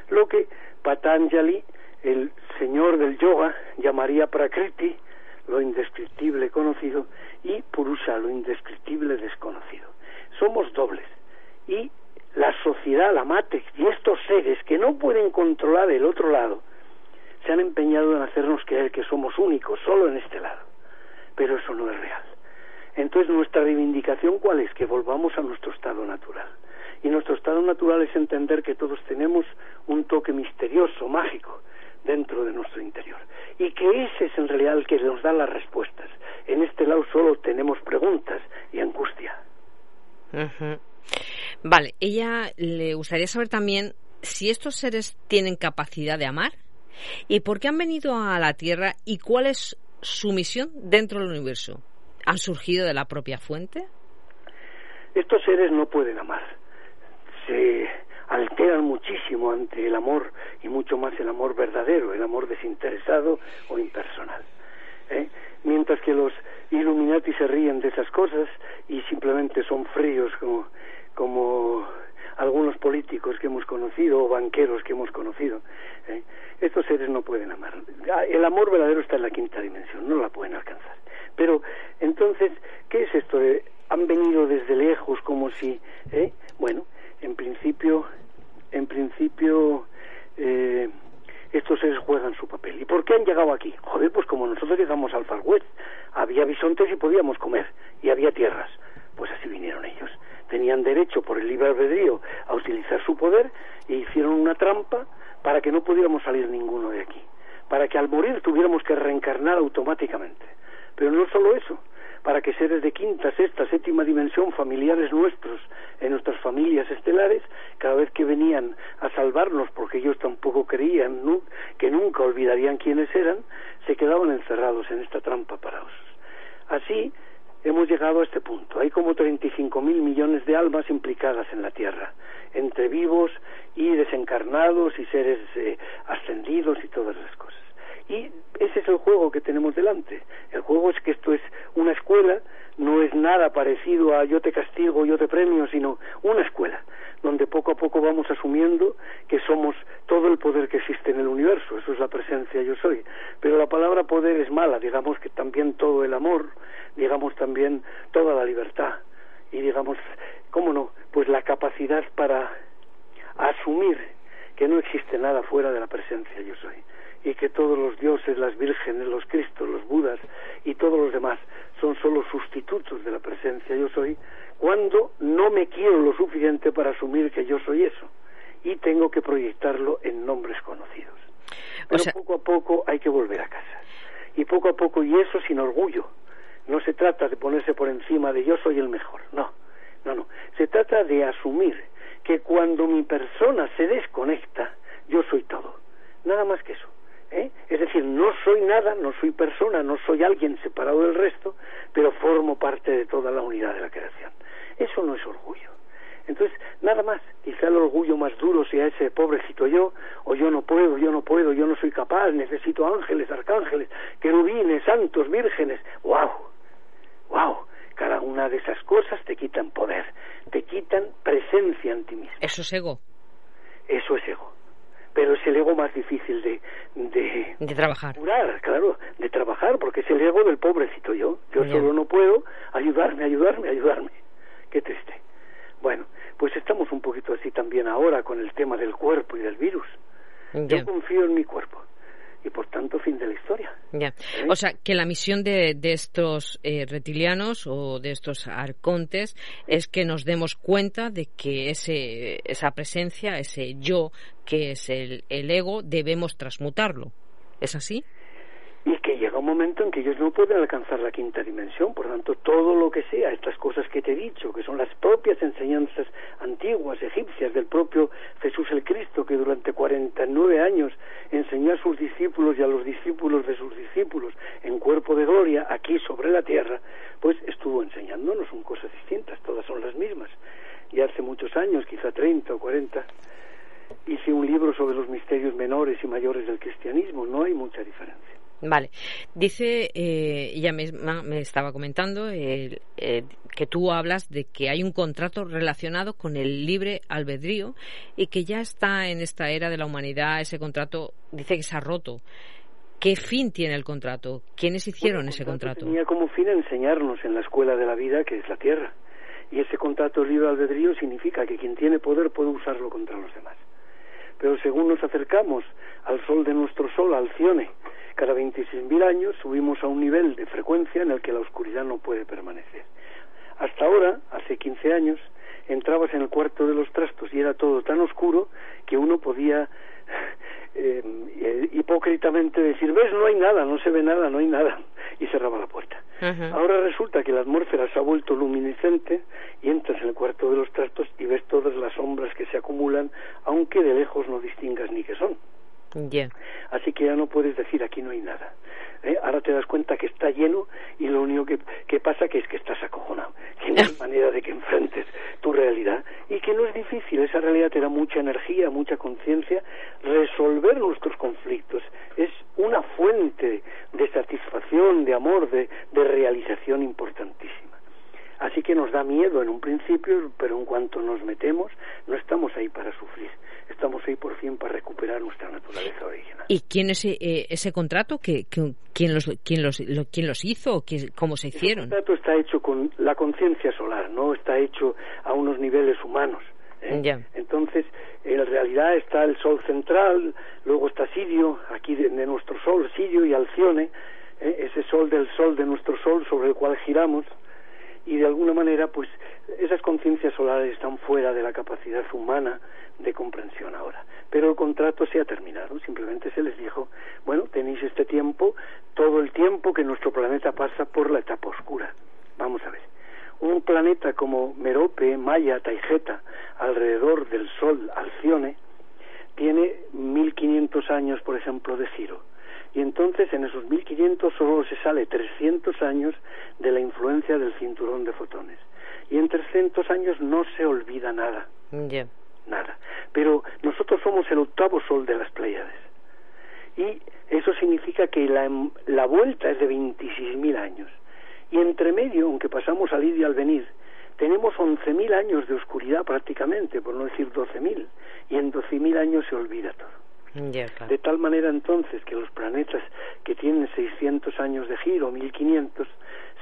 Lo que Patanjali, el señor del yoga, llamaría Prakriti, lo indescriptible conocido, y Purusha, lo indescriptible desconocido. Somos dobles. Y la sociedad, la Matrix y estos seres que no pueden controlar el otro lado, se han empeñado en hacernos creer que somos únicos solo en este lado. Pero eso no es real. Entonces nuestra reivindicación cuál es? Que volvamos a nuestro estado natural. Y nuestro estado natural es entender que todos tenemos un toque misterioso, mágico, dentro de nuestro interior. Y que ese es en realidad el que nos da las respuestas. En este lado solo tenemos preguntas y angustia. Vale, ella le gustaría saber también si estos seres tienen capacidad de amar y por qué han venido a la Tierra y cuál es su misión dentro del universo. ¿Han surgido de la propia fuente? Estos seres no pueden amar. Se alteran muchísimo ante el amor y mucho más el amor verdadero, el amor desinteresado o impersonal. ¿eh? Mientras que los Illuminati se ríen de esas cosas y simplemente son fríos como, como algunos políticos que hemos conocido o banqueros que hemos conocido. ¿eh? Estos seres no pueden amar. Ah, El amor verdadero está en la quinta dimensión, no la pueden alcanzar. Pero entonces, ¿qué es esto? de han venido desde lejos como si, ¿eh? bueno, en principio, en principio, eh, estos seres juegan su papel. ¿Y por qué han llegado aquí? Joder, pues como nosotros llegamos al Far West, había bisontes y podíamos comer, y había tierras. Pues así vinieron ellos. Tenían derecho por el libre albedrío a utilizar su poder e hicieron una trampa para que no pudiéramos salir ninguno de aquí. Para que al morir tuviéramos que reencarnar automáticamente. Pero no solo eso, para que seres de quinta, sexta, séptima dimensión, familiares nuestros, en nuestras familias estelares, cada vez que venían a salvarnos, porque ellos tampoco creían que nunca olvidarían quiénes eran, se quedaban encerrados en esta trampa para osos. Así hemos llegado a este punto. Hay como 35 mil millones de almas implicadas en la Tierra, entre vivos y desencarnados y seres eh, ascendidos y todas las cosas. Y ese es el juego que tenemos delante. El juego es que esto es una escuela, no es nada parecido a yo te castigo, yo te premio, sino una escuela, donde poco a poco vamos asumiendo que somos todo el poder que existe en el universo, eso es la presencia yo soy. Pero la palabra poder es mala, digamos que también todo el amor, digamos también toda la libertad, y digamos, ¿cómo no? Pues la capacidad para asumir que no existe nada fuera de la presencia yo soy y que todos los dioses, las vírgenes, los cristos, los budas y todos los demás son solo sustitutos de la presencia yo soy, cuando no me quiero lo suficiente para asumir que yo soy eso y tengo que proyectarlo en nombres conocidos. Pero sea- poco a poco hay que volver a casa. Y poco a poco, y eso sin orgullo, no se trata de ponerse por encima de yo soy el mejor, no, no, no. Se trata de asumir que cuando mi persona se desconecta, yo soy todo. Nada más que eso. ¿Eh? Es decir, no soy nada, no soy persona, no soy alguien separado del resto, pero formo parte de toda la unidad de la creación. Eso no es orgullo. Entonces, nada más, quizá el orgullo más duro sea ese pobrecito yo, o yo no puedo, yo no puedo, yo no soy capaz, necesito ángeles, arcángeles, querubines, santos, vírgenes. ¡Wow! ¡Wow! Cada una de esas cosas te quitan poder, te quitan presencia en ti mismo. Eso es ego. Eso es ego. Pero es el ego más difícil de, de, de trabajar. Curar, claro, de trabajar, porque es el ego del pobrecito yo. Yo solo no puedo ayudarme, ayudarme, ayudarme. Qué triste. Bueno, pues estamos un poquito así también ahora con el tema del cuerpo y del virus. Yo confío en mi cuerpo y por tanto fin de la historia. Ya. ¿Eh? O sea, que la misión de, de estos eh, reptilianos o de estos arcontes es que nos demos cuenta de que ese, esa presencia, ese yo que es el, el ego, debemos transmutarlo. ¿Es así? Y que llega un momento en que ellos no pueden alcanzar la quinta dimensión. Por tanto, todo lo que sea, estas cosas que te he dicho, que son las propias enseñanzas antiguas, egipcias, del propio Jesús el Cristo, que durante 49 años enseñó a sus discípulos y a los discípulos de sus discípulos en cuerpo de gloria, aquí sobre la tierra, pues estuvo enseñándonos, son cosas distintas, todas son las mismas. Y hace muchos años, quizá 30 o 40, hice un libro sobre los misterios menores y mayores del cristianismo, no hay mucha diferencia. Vale. Dice, eh, ella misma me estaba comentando eh, que tú hablas de que hay un contrato relacionado con el libre albedrío y que ya está en esta era de la humanidad, ese contrato dice que se ha roto. ¿Qué fin tiene el contrato? ¿Quiénes hicieron ese contrato? Tenía como fin enseñarnos en la escuela de la vida que es la tierra. Y ese contrato libre albedrío significa que quien tiene poder puede usarlo contra los demás. Pero según nos acercamos al sol de nuestro sol, al Cione, cada 26.000 años subimos a un nivel de frecuencia en el que la oscuridad no puede permanecer. Hasta ahora, hace 15 años, entrabas en el cuarto de los trastos y era todo tan oscuro que uno podía (laughs) eh, eh, hipócritamente decir, ves, no hay nada, no se ve nada, no hay nada, y cerraba la puerta. Ahora resulta que la atmósfera se ha vuelto luminiscente y entras en el cuarto de los trastos y ves todas las sombras que se acumulan, aunque de lejos no distingas ni qué son. Así que ya no puedes decir aquí no hay nada. ¿eh? Ahora te das cuenta que está lleno y lo único que, que pasa que es que estás acojonado, que no hay (laughs) manera de que enfrentes tu realidad y que no es difícil, esa realidad te da mucha energía, mucha conciencia, resolver nuestros conflictos es una fuente de satisfacción, de amor, de, de realización importantísima. Así que nos da miedo en un principio, pero en cuanto nos metemos, no estamos ahí para sufrir estamos ahí por fin para recuperar nuestra naturaleza original. ¿Y quién es eh, ese contrato? ¿Quién, los, quién, los, ¿Quién los hizo? ¿Cómo se hicieron? El contrato está hecho con la conciencia solar, no está hecho a unos niveles humanos. ¿eh? Entonces, en realidad está el Sol central, luego está Sirio, aquí de, nuestro Sol, Sirio y Alcione, ¿eh? ese Sol del Sol de nuestro Sol sobre el cual giramos, y de alguna manera, pues, esas conciencias solares están fuera de la capacidad humana de comprensión ahora. Pero el contrato se ha terminado, simplemente se les dijo, bueno, tenéis este tiempo, todo el tiempo que nuestro planeta pasa por la etapa oscura. Vamos a ver. Un planeta como Merope, Maya, Taigeta, alrededor del Sol, Alcione, tiene 1500 años, por ejemplo, de giro. Y entonces en esos 1500 solo se sale 300 años de la influencia del cinturón de fotones. Y en 300 años no se olvida nada nada. Pero nosotros somos el octavo sol de las Pléyades. Y eso significa que la, la vuelta es de 26.000 años. Y entre medio, aunque pasamos al ir y al venir, tenemos 11.000 años de oscuridad prácticamente, por no decir 12.000. Y en 12.000 años se olvida todo. De tal manera entonces que los planetas que tienen 600 años de giro, 1500,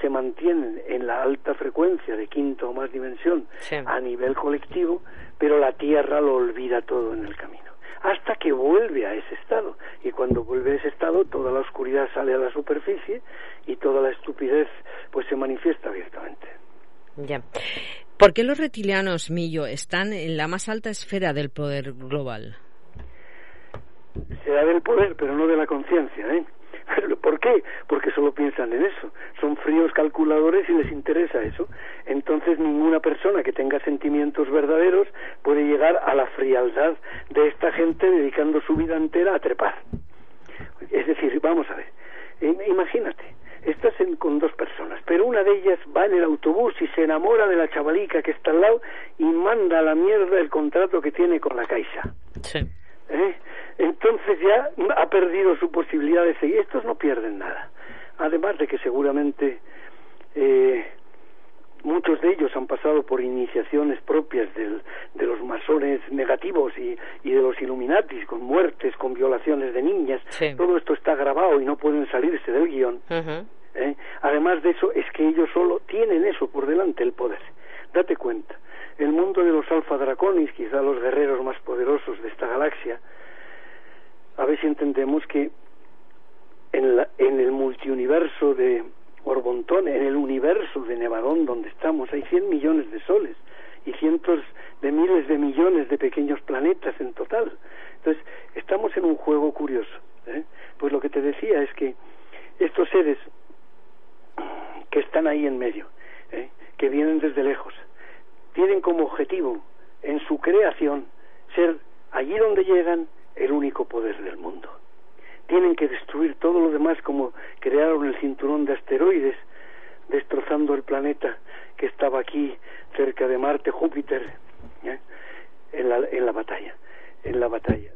se mantienen en la alta frecuencia de quinta o más dimensión a nivel colectivo, pero la Tierra lo olvida todo en el camino hasta que vuelve a ese estado. Y cuando vuelve a ese estado, toda la oscuridad sale a la superficie y toda la estupidez pues se manifiesta abiertamente. Ya. ¿Por qué los reptilianos, Millo, están en la más alta esfera del poder global? Será del poder, pero no de la conciencia, ¿eh? (laughs) ¿por qué? Porque solo piensan en eso. Son fríos calculadores y les interesa eso. Entonces ninguna persona que tenga sentimientos verdaderos puede llegar a la frialdad de esta gente dedicando su vida entera a trepar. Es decir, vamos a ver, imagínate, estás en- con dos personas, pero una de ellas va en el autobús y se enamora de la chavalica que está al lado y manda a la mierda el contrato que tiene con la Caixa. Sí. ¿Eh? Entonces ya ha perdido su posibilidad de seguir. Estos no pierden nada. Además de que seguramente eh, muchos de ellos han pasado por iniciaciones propias del- de los masones negativos y, y de los Illuminatis, con muertes, con violaciones de niñas. Sí. Todo esto está grabado y no pueden salirse del guion. ¿eh? Además de eso, es que ellos solo tienen eso por delante, el poder. Date cuenta, el mundo de los alfa draconis, quizá los guerreros más poderosos de esta galaxia, a ver si entendemos que en, la- en el multiuniverso de Orbontón, en el universo de Nevadón donde estamos, hay 100 millones de soles y cientos de miles de millones de pequeños planetas en total. Entonces, estamos en un juego curioso. ¿eh? Pues lo que te decía es que estos seres que están ahí en medio, ¿eh? que vienen desde lejos, tienen como objetivo en su creación ser allí donde llegan el único poder del mundo. Tienen que destruir todo lo demás como crearon el cinturón de asteroides, destrozando el planeta que estaba aquí cerca de Marte, Júpiter, ¿eh? en, la, en la batalla. En la batalla.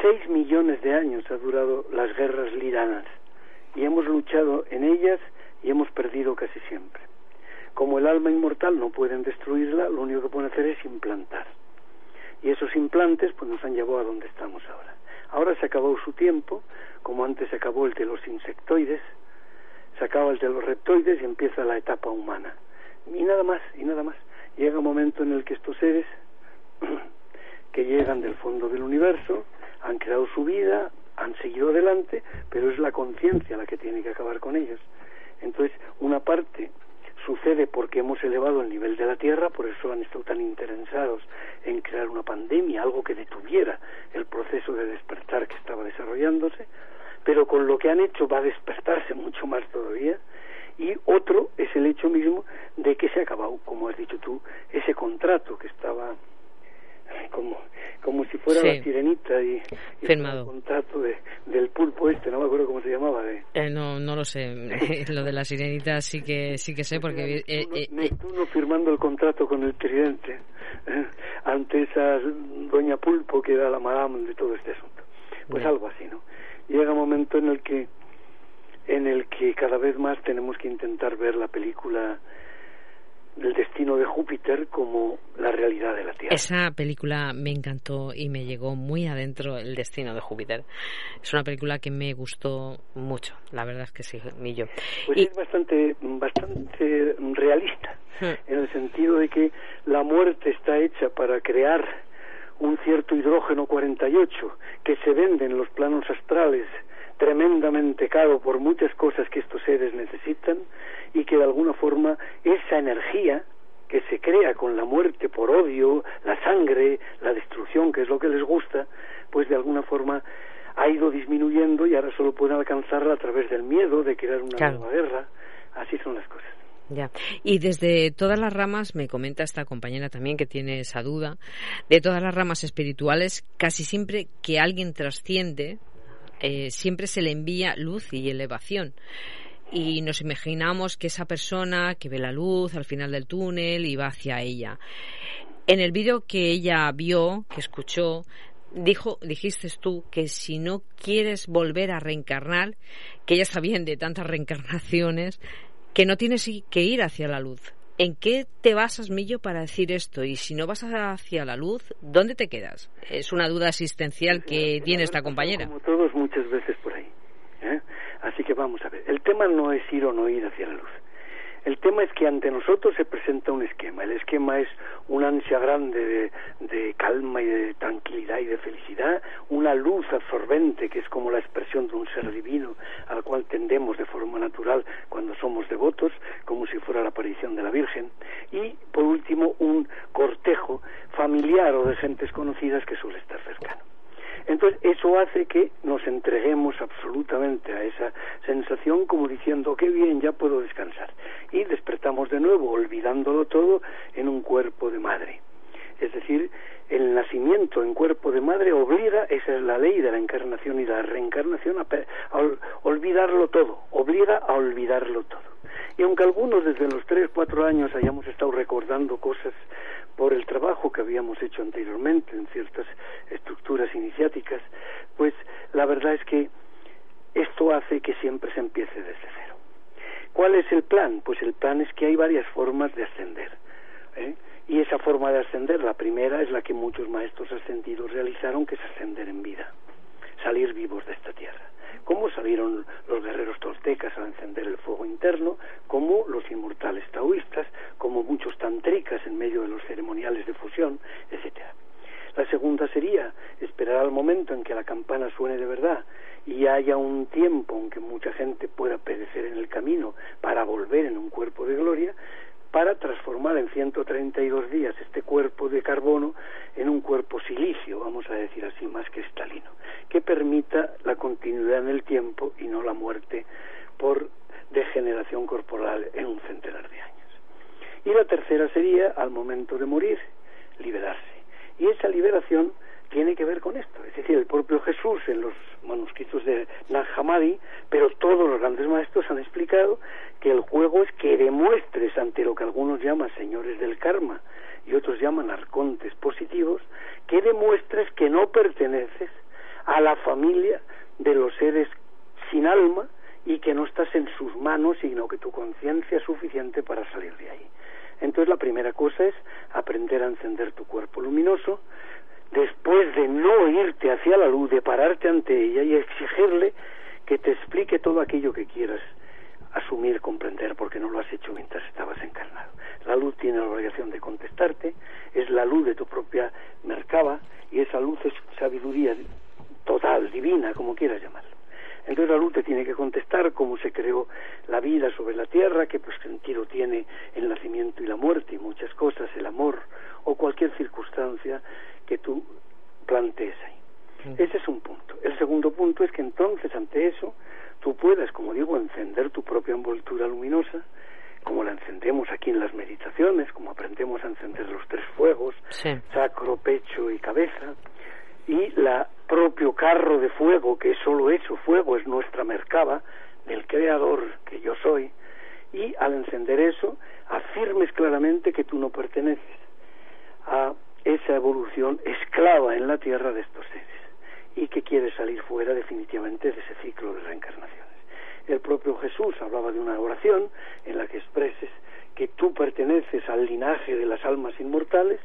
Seis millones de años ha durado las guerras liranas y hemos luchado en ellas y hemos perdido casi siempre. Como el alma inmortal no pueden destruirla, lo único que pueden hacer es implantar. Y esos implantes pues nos han llevado a donde estamos ahora. Ahora se acabó su tiempo, como antes se acabó el de los insectoides, se acaba el de los reptoides y empieza la etapa humana. Y nada más, y nada más. Llega un momento en el que estos seres (clears throat) que llegan del fondo del universo han creado su vida, han seguido adelante, pero es la conciencia la que tiene que acabar con ellos. Entonces, una parte sucede porque hemos elevado el nivel de la Tierra, por eso han estado tan interesados en crear una pandemia, algo que detuviera el proceso de despertar que estaba desarrollándose, pero con lo que han hecho va a despertarse mucho más todavía, y otro es el hecho mismo de que se ha acabado, como has dicho tú, ese contrato que estaba (laughs) como como si fuera Sí. la sirenita y, y Firmado. el contrato de, del pulpo este, no me acuerdo cómo se llamaba, de, Eh, no, no lo sé. (laughs) lo de la sirenita sí que sí que sé porque eh, Neptuno, eh, Neptuno firmando el contrato con el tridente ¿eh? ante esa doña Pulpo que era la madame de todo este asunto. Pues Ya. algo así, ¿no? Llega un momento en el que en el que cada vez más tenemos que intentar ver la película del destino de Júpiter como la realidad de la Tierra. esa película me encantó y me llegó muy adentro el destino de Júpiter. Es una película que me gustó mucho, la verdad es que sí, Millo. Pues Y- es bastante, bastante realista, Hmm. en el sentido de que la muerte está hecha para crear un cierto hidrógeno 48 que se vende en los planos astrales tremendamente caro por muchas cosas que estos seres necesitan y que de alguna forma esa energía que se crea con la muerte por odio, la sangre, la destrucción, que es lo que les gusta, pues de alguna forma ha ido disminuyendo y ahora solo pueden alcanzarla a través del miedo de crear una Claro. nueva guerra. Así son las cosas. Ya. Y desde todas las ramas, me comenta esta compañera también que tiene esa duda, de todas las ramas espirituales, casi siempre que alguien trasciende, eh, siempre se le envía luz y elevación. Y nos imaginamos que esa persona que ve la luz al final del túnel y va hacia ella. En el vídeo que ella vio, que escuchó, dijo, dijiste tú que si no quieres volver a reencarnar, que ya está bien de tantas (laughs) reencarnaciones, que no tienes que ir hacia la luz. ¿En qué te basas, Millo, para decir esto? Y si no vas hacia la luz, ¿dónde te quedas? Es una duda existencial que tiene esta compañera. Como todos muchas veces por ahí. ¿eh? Así que vamos a ver. El tema no es ir o no ir hacia la luz. El tema es que ante nosotros se presenta un esquema. El esquema es una ansia grande de, de calma y de tranquilidad y de felicidad, una luz absorbente que es como la expresión de un ser divino al cual tendemos de forma natural cuando somos devotos, como si fuera la aparición de la Virgen, y por último un cortejo familiar o de gentes conocidas que suele estar cercano. Entonces, eso hace que nos entreguemos absolutamente a esa sensación como diciendo, qué bien, ya puedo descansar. Y despertamos de nuevo, olvidándolo todo, en un cuerpo de madre. Es decir, el nacimiento en cuerpo de madre obliga, esa es la ley de la encarnación y la reencarnación, a, olvidarlo todo, obliga a olvidarlo todo. Y aunque algunos desde los tres, cuatro años hayamos estado recordando cosas por el trabajo que habíamos hecho anteriormente en ciertas estructuras iniciáticas, pues la verdad es que esto hace que siempre se empiece desde cero. ¿Cuál es el plan? Pues el plan es que hay varias formas de ascender. ¿eh? Y esa forma de ascender, la primera, es la que muchos maestros ascendidos realizaron, que es ascender en vida, salir vivos de esta tierra. Cómo salieron los guerreros toltecas a encender el fuego interno, como los inmortales taoístas, como muchos tantricas en medio de los ceremoniales de fusión, etcétera. La segunda sería esperar al momento en que la campana suene de verdad y haya un tiempo en que mucha gente pueda perecer en el camino para volver en un cuerpo de gloria, para transformar en 132 días este cuerpo de carbono en un cuerpo silicio, vamos a decir así, más cristalino, que permita la continuidad en el tiempo y no la muerte por degeneración corporal en un centenar de años. Y la tercera sería, al momento de morir, liberarse. Y esa liberación tiene que ver con esto. Es decir, el propio Jesús en los manuscritos de Nag pero todos los grandes maestros han explicado que el juego es que demuestres ante lo que algunos llaman señores del karma y otros llaman arcontes positivos, que demuestres que no perteneces a la familia de los seres sin alma y que no estás en sus manos, sino que tu conciencia es suficiente para salir de ahí. Entonces la primera cosa es aprender a encender tu cuerpo luminoso, después de no irte hacia la luz, de pararte ante ella y exigirle que te explique todo aquello que quieras asumir, comprender, porque no lo has hecho mientras estabas encarnado. La luz tiene la obligación de contestarte, es la luz de tu propia mercaba y esa luz es sabiduría total, divina, como quieras llamarlo. Entonces la luz te tiene que contestar cómo se creó la vida sobre la tierra, qué pues, sentido tiene el nacimiento y la muerte y muchas cosas, el amor o cualquier circunstancia que tú plantees ahí. Ese es un punto. El segundo punto es que entonces ante eso tú puedas, como digo, encender tu propia envoltura luminosa, como la encendemos aquí en las meditaciones, como aprendemos a encender los tres fuegos, sacro, pecho y cabeza, y la propio carro de fuego, que es solo eso, fuego es nuestra mercaba del creador que yo soy, y al encender eso, afirmes claramente que tú no perteneces a esa evolución esclava en la tierra de estos seres y que quiere salir fuera definitivamente de ese ciclo de reencarnaciones. El propio Jesús hablaba de una oración en la que expreses que tú perteneces al linaje de las almas inmortales,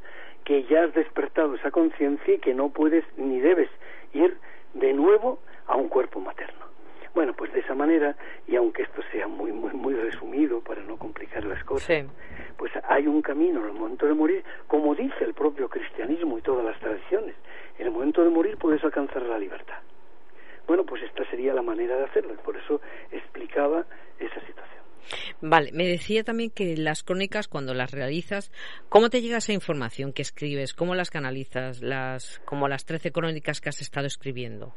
que ya has despertado esa conciencia y que no puedes ni debes ir de nuevo a un cuerpo materno. Bueno, pues de esa manera, y aunque esto sea muy, muy, muy resumido para no complicar las cosas, pues hay un camino en el momento de morir, como dice el propio cristianismo y todas las tradiciones. En el momento de morir puedes alcanzar la libertad. Bueno, pues esta sería la manera de hacerlo, y por eso explicaba esa situación. Vale, me decía también que las crónicas, cuando las realizas, ¿cómo te llega esa información que escribes? ¿Cómo las canalizas? Las, como las 13 crónicas que has estado escribiendo.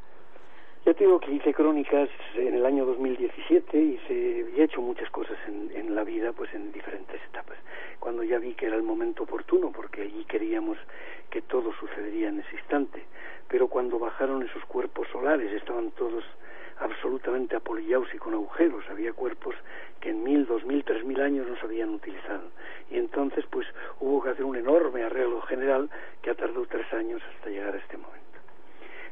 Ya te digo que hice crónicas en el año 2017 y, se, y he hecho muchas cosas en, en, la vida, pues en diferentes etapas. Cuando ya vi que era el momento oportuno, porque allí queríamos que todo sucedería en ese instante, pero cuando bajaron esos cuerpos solares estaban todos absolutamente apolillados y con agujeros. Había cuerpos que en mil, dos mil, tres mil años no se habían utilizado. Y entonces, pues, hubo que hacer un enorme arreglo general que ha tardado tres años hasta llegar a este momento.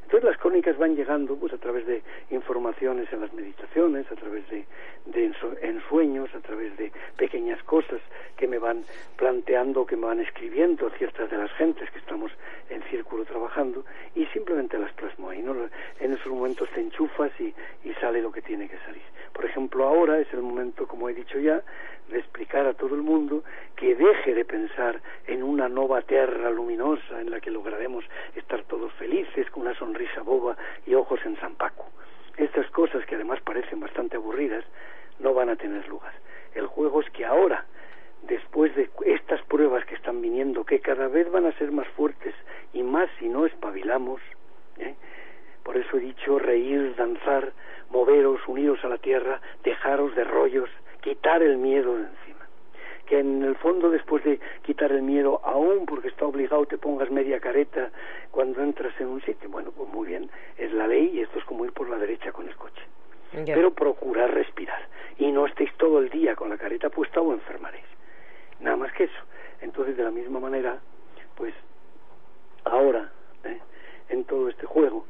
Entonces las crónicas van llegando pues a través de informaciones en las meditaciones, a través de, de ensueños, a través de pequeñas cosas que me van planteando, que me van escribiendo ciertas de las gentes que estamos en círculo trabajando y simplemente las plasmo ahí. ¿no? En esos momentos te enchufas y, y sale lo que tiene que salir. Por ejemplo, ahora es el momento, como he dicho ya, de explicar a todo el mundo que deje de pensar en una nueva tierra luminosa en la que lograremos estar todos felices con una sonrisa boba y ojos en San Paco. Estas cosas que además parecen bastante aburridas no van a tener lugar. El juego es que ahora, después de estas pruebas que están viniendo, que cada vez van a ser más fuertes y más si no espabilamos, ¿eh? Por eso he dicho reír, danzar, moveros, uniros a la tierra, dejaros de rollos, quitar el miedo de encima. Que en el fondo, después de quitar el miedo, aún porque está obligado, te pongas media careta cuando entras en un sitio. Bueno, pues muy bien, es la ley y esto es como ir por la derecha con el coche. Pero procurar respirar y no estéis todo el día con la careta puesta o enfermaréis. Nada más que eso. Entonces, de la misma manera, pues ahora, ¿eh? en todo este juego,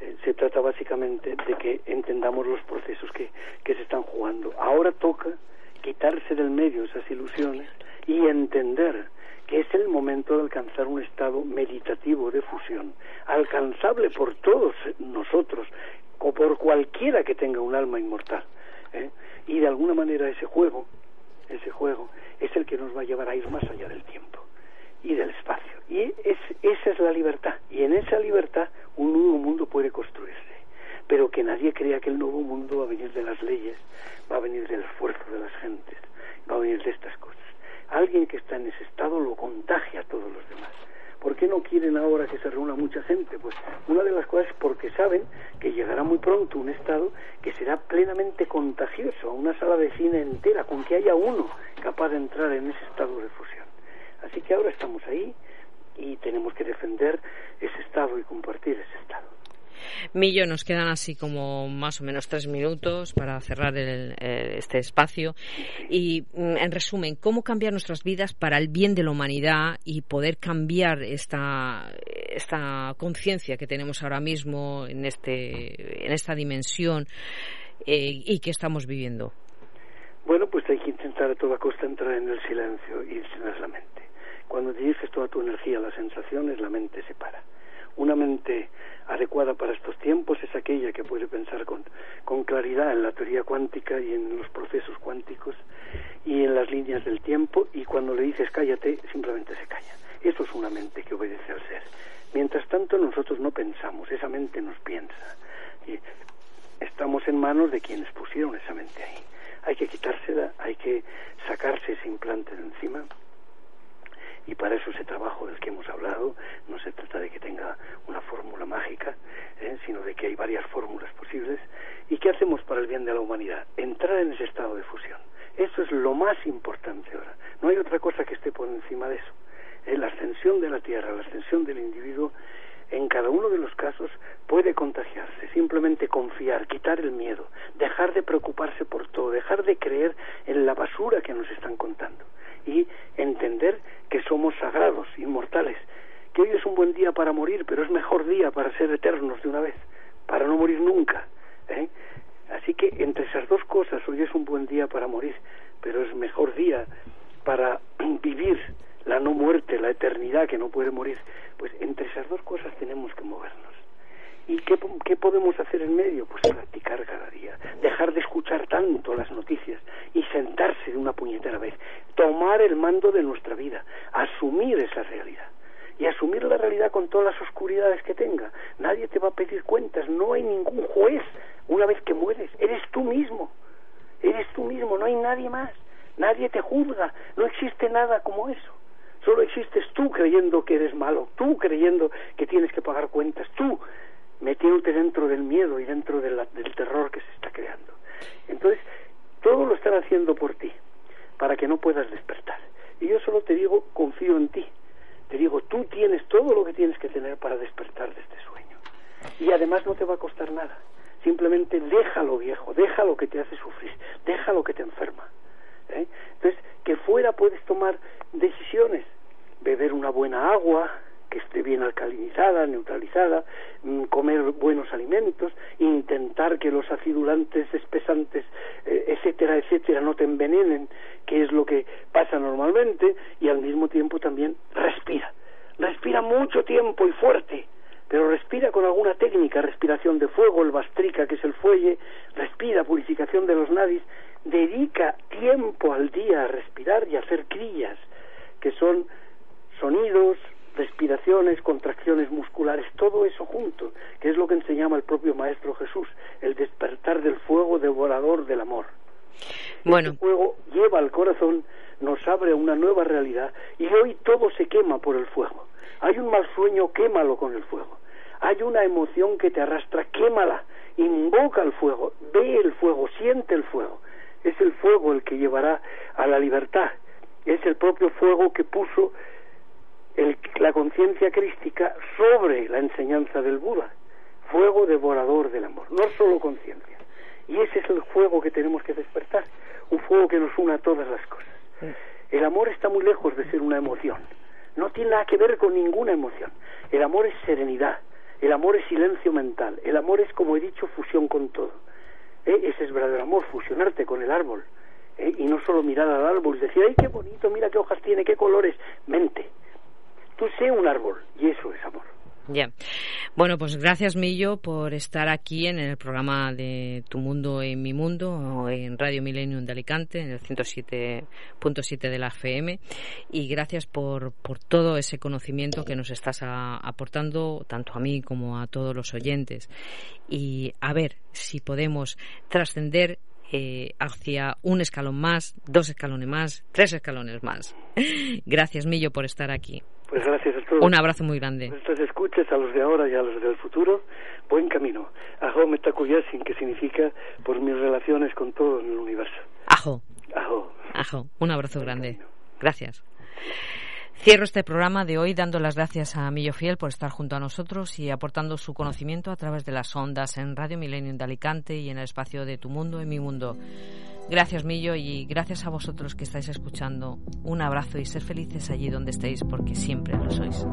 eh, se trata básicamente de que entendamos los procesos que, que se están jugando. Ahora toca quitarse del medio esas ilusiones y entender que es el momento de alcanzar un estado meditativo de fusión, alcanzable por todos nosotros o por cualquiera que tenga un alma inmortal. ¿eh? Y de alguna manera ese juego, ese juego, es el que nos va a llevar a ir más allá del tiempo y del espacio. Y es, esa es la libertad. Y en esa libertad un nuevo mundo puede construirse. Pero que nadie crea que el nuevo mundo va a venir de las leyes, va a venir del esfuerzo de las gentes, va a venir de estas cosas. Alguien que está en ese estado lo contagia a todos los demás. ¿Por qué no quieren ahora que se reúna mucha gente? Pues una de las cosas es porque saben que llegará muy pronto un estado que será plenamente contagioso, una sala de cine entera, con que haya uno capaz de entrar en ese estado de fusión. Así que ahora estamos ahí y tenemos que defender ese estado y compartir ese estado. Millo, nos quedan así como más o menos tres minutos para cerrar el, este espacio. Y mm, en resumen, ¿cómo cambiar nuestras vidas para el bien de la humanidad y poder cambiar esta, esta conciencia que tenemos ahora mismo en, este, en esta dimensión eh, y que estamos viviendo? Bueno, pues hay que intentar a toda costa entrar en el silencio y silenciar la mente. Cuando diriges toda tu energía a las sensaciones, la mente se para. Una mente adecuada para estos tiempos es aquella que puede pensar con, con claridad en la teoría cuántica y en los procesos cuánticos y en las líneas del tiempo y cuando le dices cállate, simplemente se calla. Eso es una mente que obedece al ser. Mientras tanto nosotros no pensamos, esa mente nos piensa. Y estamos en manos de quienes pusieron esa mente ahí. Hay que quitársela, hay que sacarse ese implante de encima y para eso ese trabajo del que hemos hablado no se trata de que tenga una fórmula mágica, ¿eh? sino de que hay varias fórmulas posibles. ¿Y qué hacemos para el bien de la humanidad? Entrar en ese estado de fusión. Eso es lo más importante ahora. No hay otra cosa que esté por encima de eso. ¿Eh? La ascensión de la Tierra, la ascensión del individuo, en cada uno de los casos puede contagiarse. Simplemente confiar, quitar el miedo, dejar de preocuparse por todo, dejar de creer en la basura que nos están contando y entender que somos sagrados, inmortales, que hoy es un buen día para morir, pero es mejor día para ser eternos de una vez, para no morir nunca. ¿eh? Así que entre esas dos cosas, hoy es un buen día para morir, pero es mejor día para (clears throat) vivir la no muerte, la eternidad que no puede morir. Pues entre esas dos cosas tenemos que movernos. ¿Y qué, qué, podemos hacer en medio? Pues practicar cada día, dejar de escuchar tanto las noticias y sentarse de una puñetera vez, tomar el mando de nuestra vida, asumir esa realidad y asumir la realidad con todas las oscuridades que tenga. Nadie te va a pedir cuentas, no hay ningún juez una vez que mueres, eres tú mismo, eres tú mismo, no hay nadie más, nadie te juzga, no existe nada como eso. Solo existes tú creyendo que eres malo, tú creyendo que tienes que pagar cuentas, tú metiéndote dentro del miedo y dentro del terror que se está creando. Entonces, todo lo están haciendo por ti, para que no puedas despertar. Y yo solo te digo, confío en ti. Te digo, tú tienes todo lo que tienes que tener para despertar de este sueño. Y además no te va a costar nada. Simplemente déjalo viejo, déjalo que te hace sufrir, déjalo que te enferma. ¿eh? Entonces, que fuera puedes tomar decisiones, beber una buena agua, que esté bien alcalinizada, neutralizada, mm, comer buenos alimentos, intentar que los acidulantes espesantes, eh, etcétera, etcétera, no te envenenen, que es lo que pasa normalmente, y al mismo tiempo también respira. Respira mucho tiempo y fuerte, pero respira con alguna técnica, respiración de fuego, el bastrica, que es el fuelle, respira, purificación de los nadis, dedica tiempo al día a respirar y a hacer crillas, que son sonidos, respiraciones, contracciones musculares, todo eso junto, que es lo que enseñaba el propio Maestro Jesús, el despertar del fuego devorador del amor. Bueno. El fuego lleva al corazón, nos abre a una nueva realidad y hoy todo se quema por el fuego. Hay un mal sueño, quémalo con el fuego. Hay una emoción que te arrastra, quémala, invoca el fuego, ve el fuego, siente el fuego. Es el fuego el que llevará a la libertad. Es el propio fuego que puso la conciencia crística sobre la enseñanza del Buda. Fuego devorador del amor, no solo conciencia. Y ese es el fuego que tenemos que despertar, un fuego que nos una a todas las cosas. El amor está muy lejos de ser una emoción, no tiene nada que ver con ninguna emoción. El amor es serenidad, el amor es silencio mental, el amor es, como he dicho, fusión con todo. ¿Eh? Ese es verdadero amor, fusionarte con el árbol. ¿eh? Y no solo mirar al árbol y decir, ay, qué bonito, mira qué hojas tiene, qué colores. Mente. Tú sé un árbol y eso es amor. Ya. Bueno, pues gracias Millo por estar aquí en el programa de Tu Mundo en Mi Mundo, en Radio Millennium de Alicante, en el 107.7 de la FM. Y gracias por, por todo ese conocimiento que nos estás aportando, tanto a mí como a todos los oyentes. Y a ver si podemos trascender eh, hacia un escalón más, dos escalones más, tres escalones más. (laughs) Gracias, Millo, por estar aquí. Pues gracias a todos. Un abrazo muy grande. Estos escuches a los de ahora y a los del futuro, buen camino. Ajo metacuyasin, que significa por mis relaciones con todo en el universo. Ajo. Ajo. Ajo. Un abrazo grande. Gracias. Cierro este programa de hoy dando las gracias a Millo Fiel por estar junto a nosotros y aportando su conocimiento a través de las ondas en Radio Millennium de Alicante y en el espacio de Tu Mundo en Mi Mundo. Gracias, Millo, y gracias a vosotros que estáis escuchando. Un abrazo y ser felices allí donde estéis, porque siempre lo sois.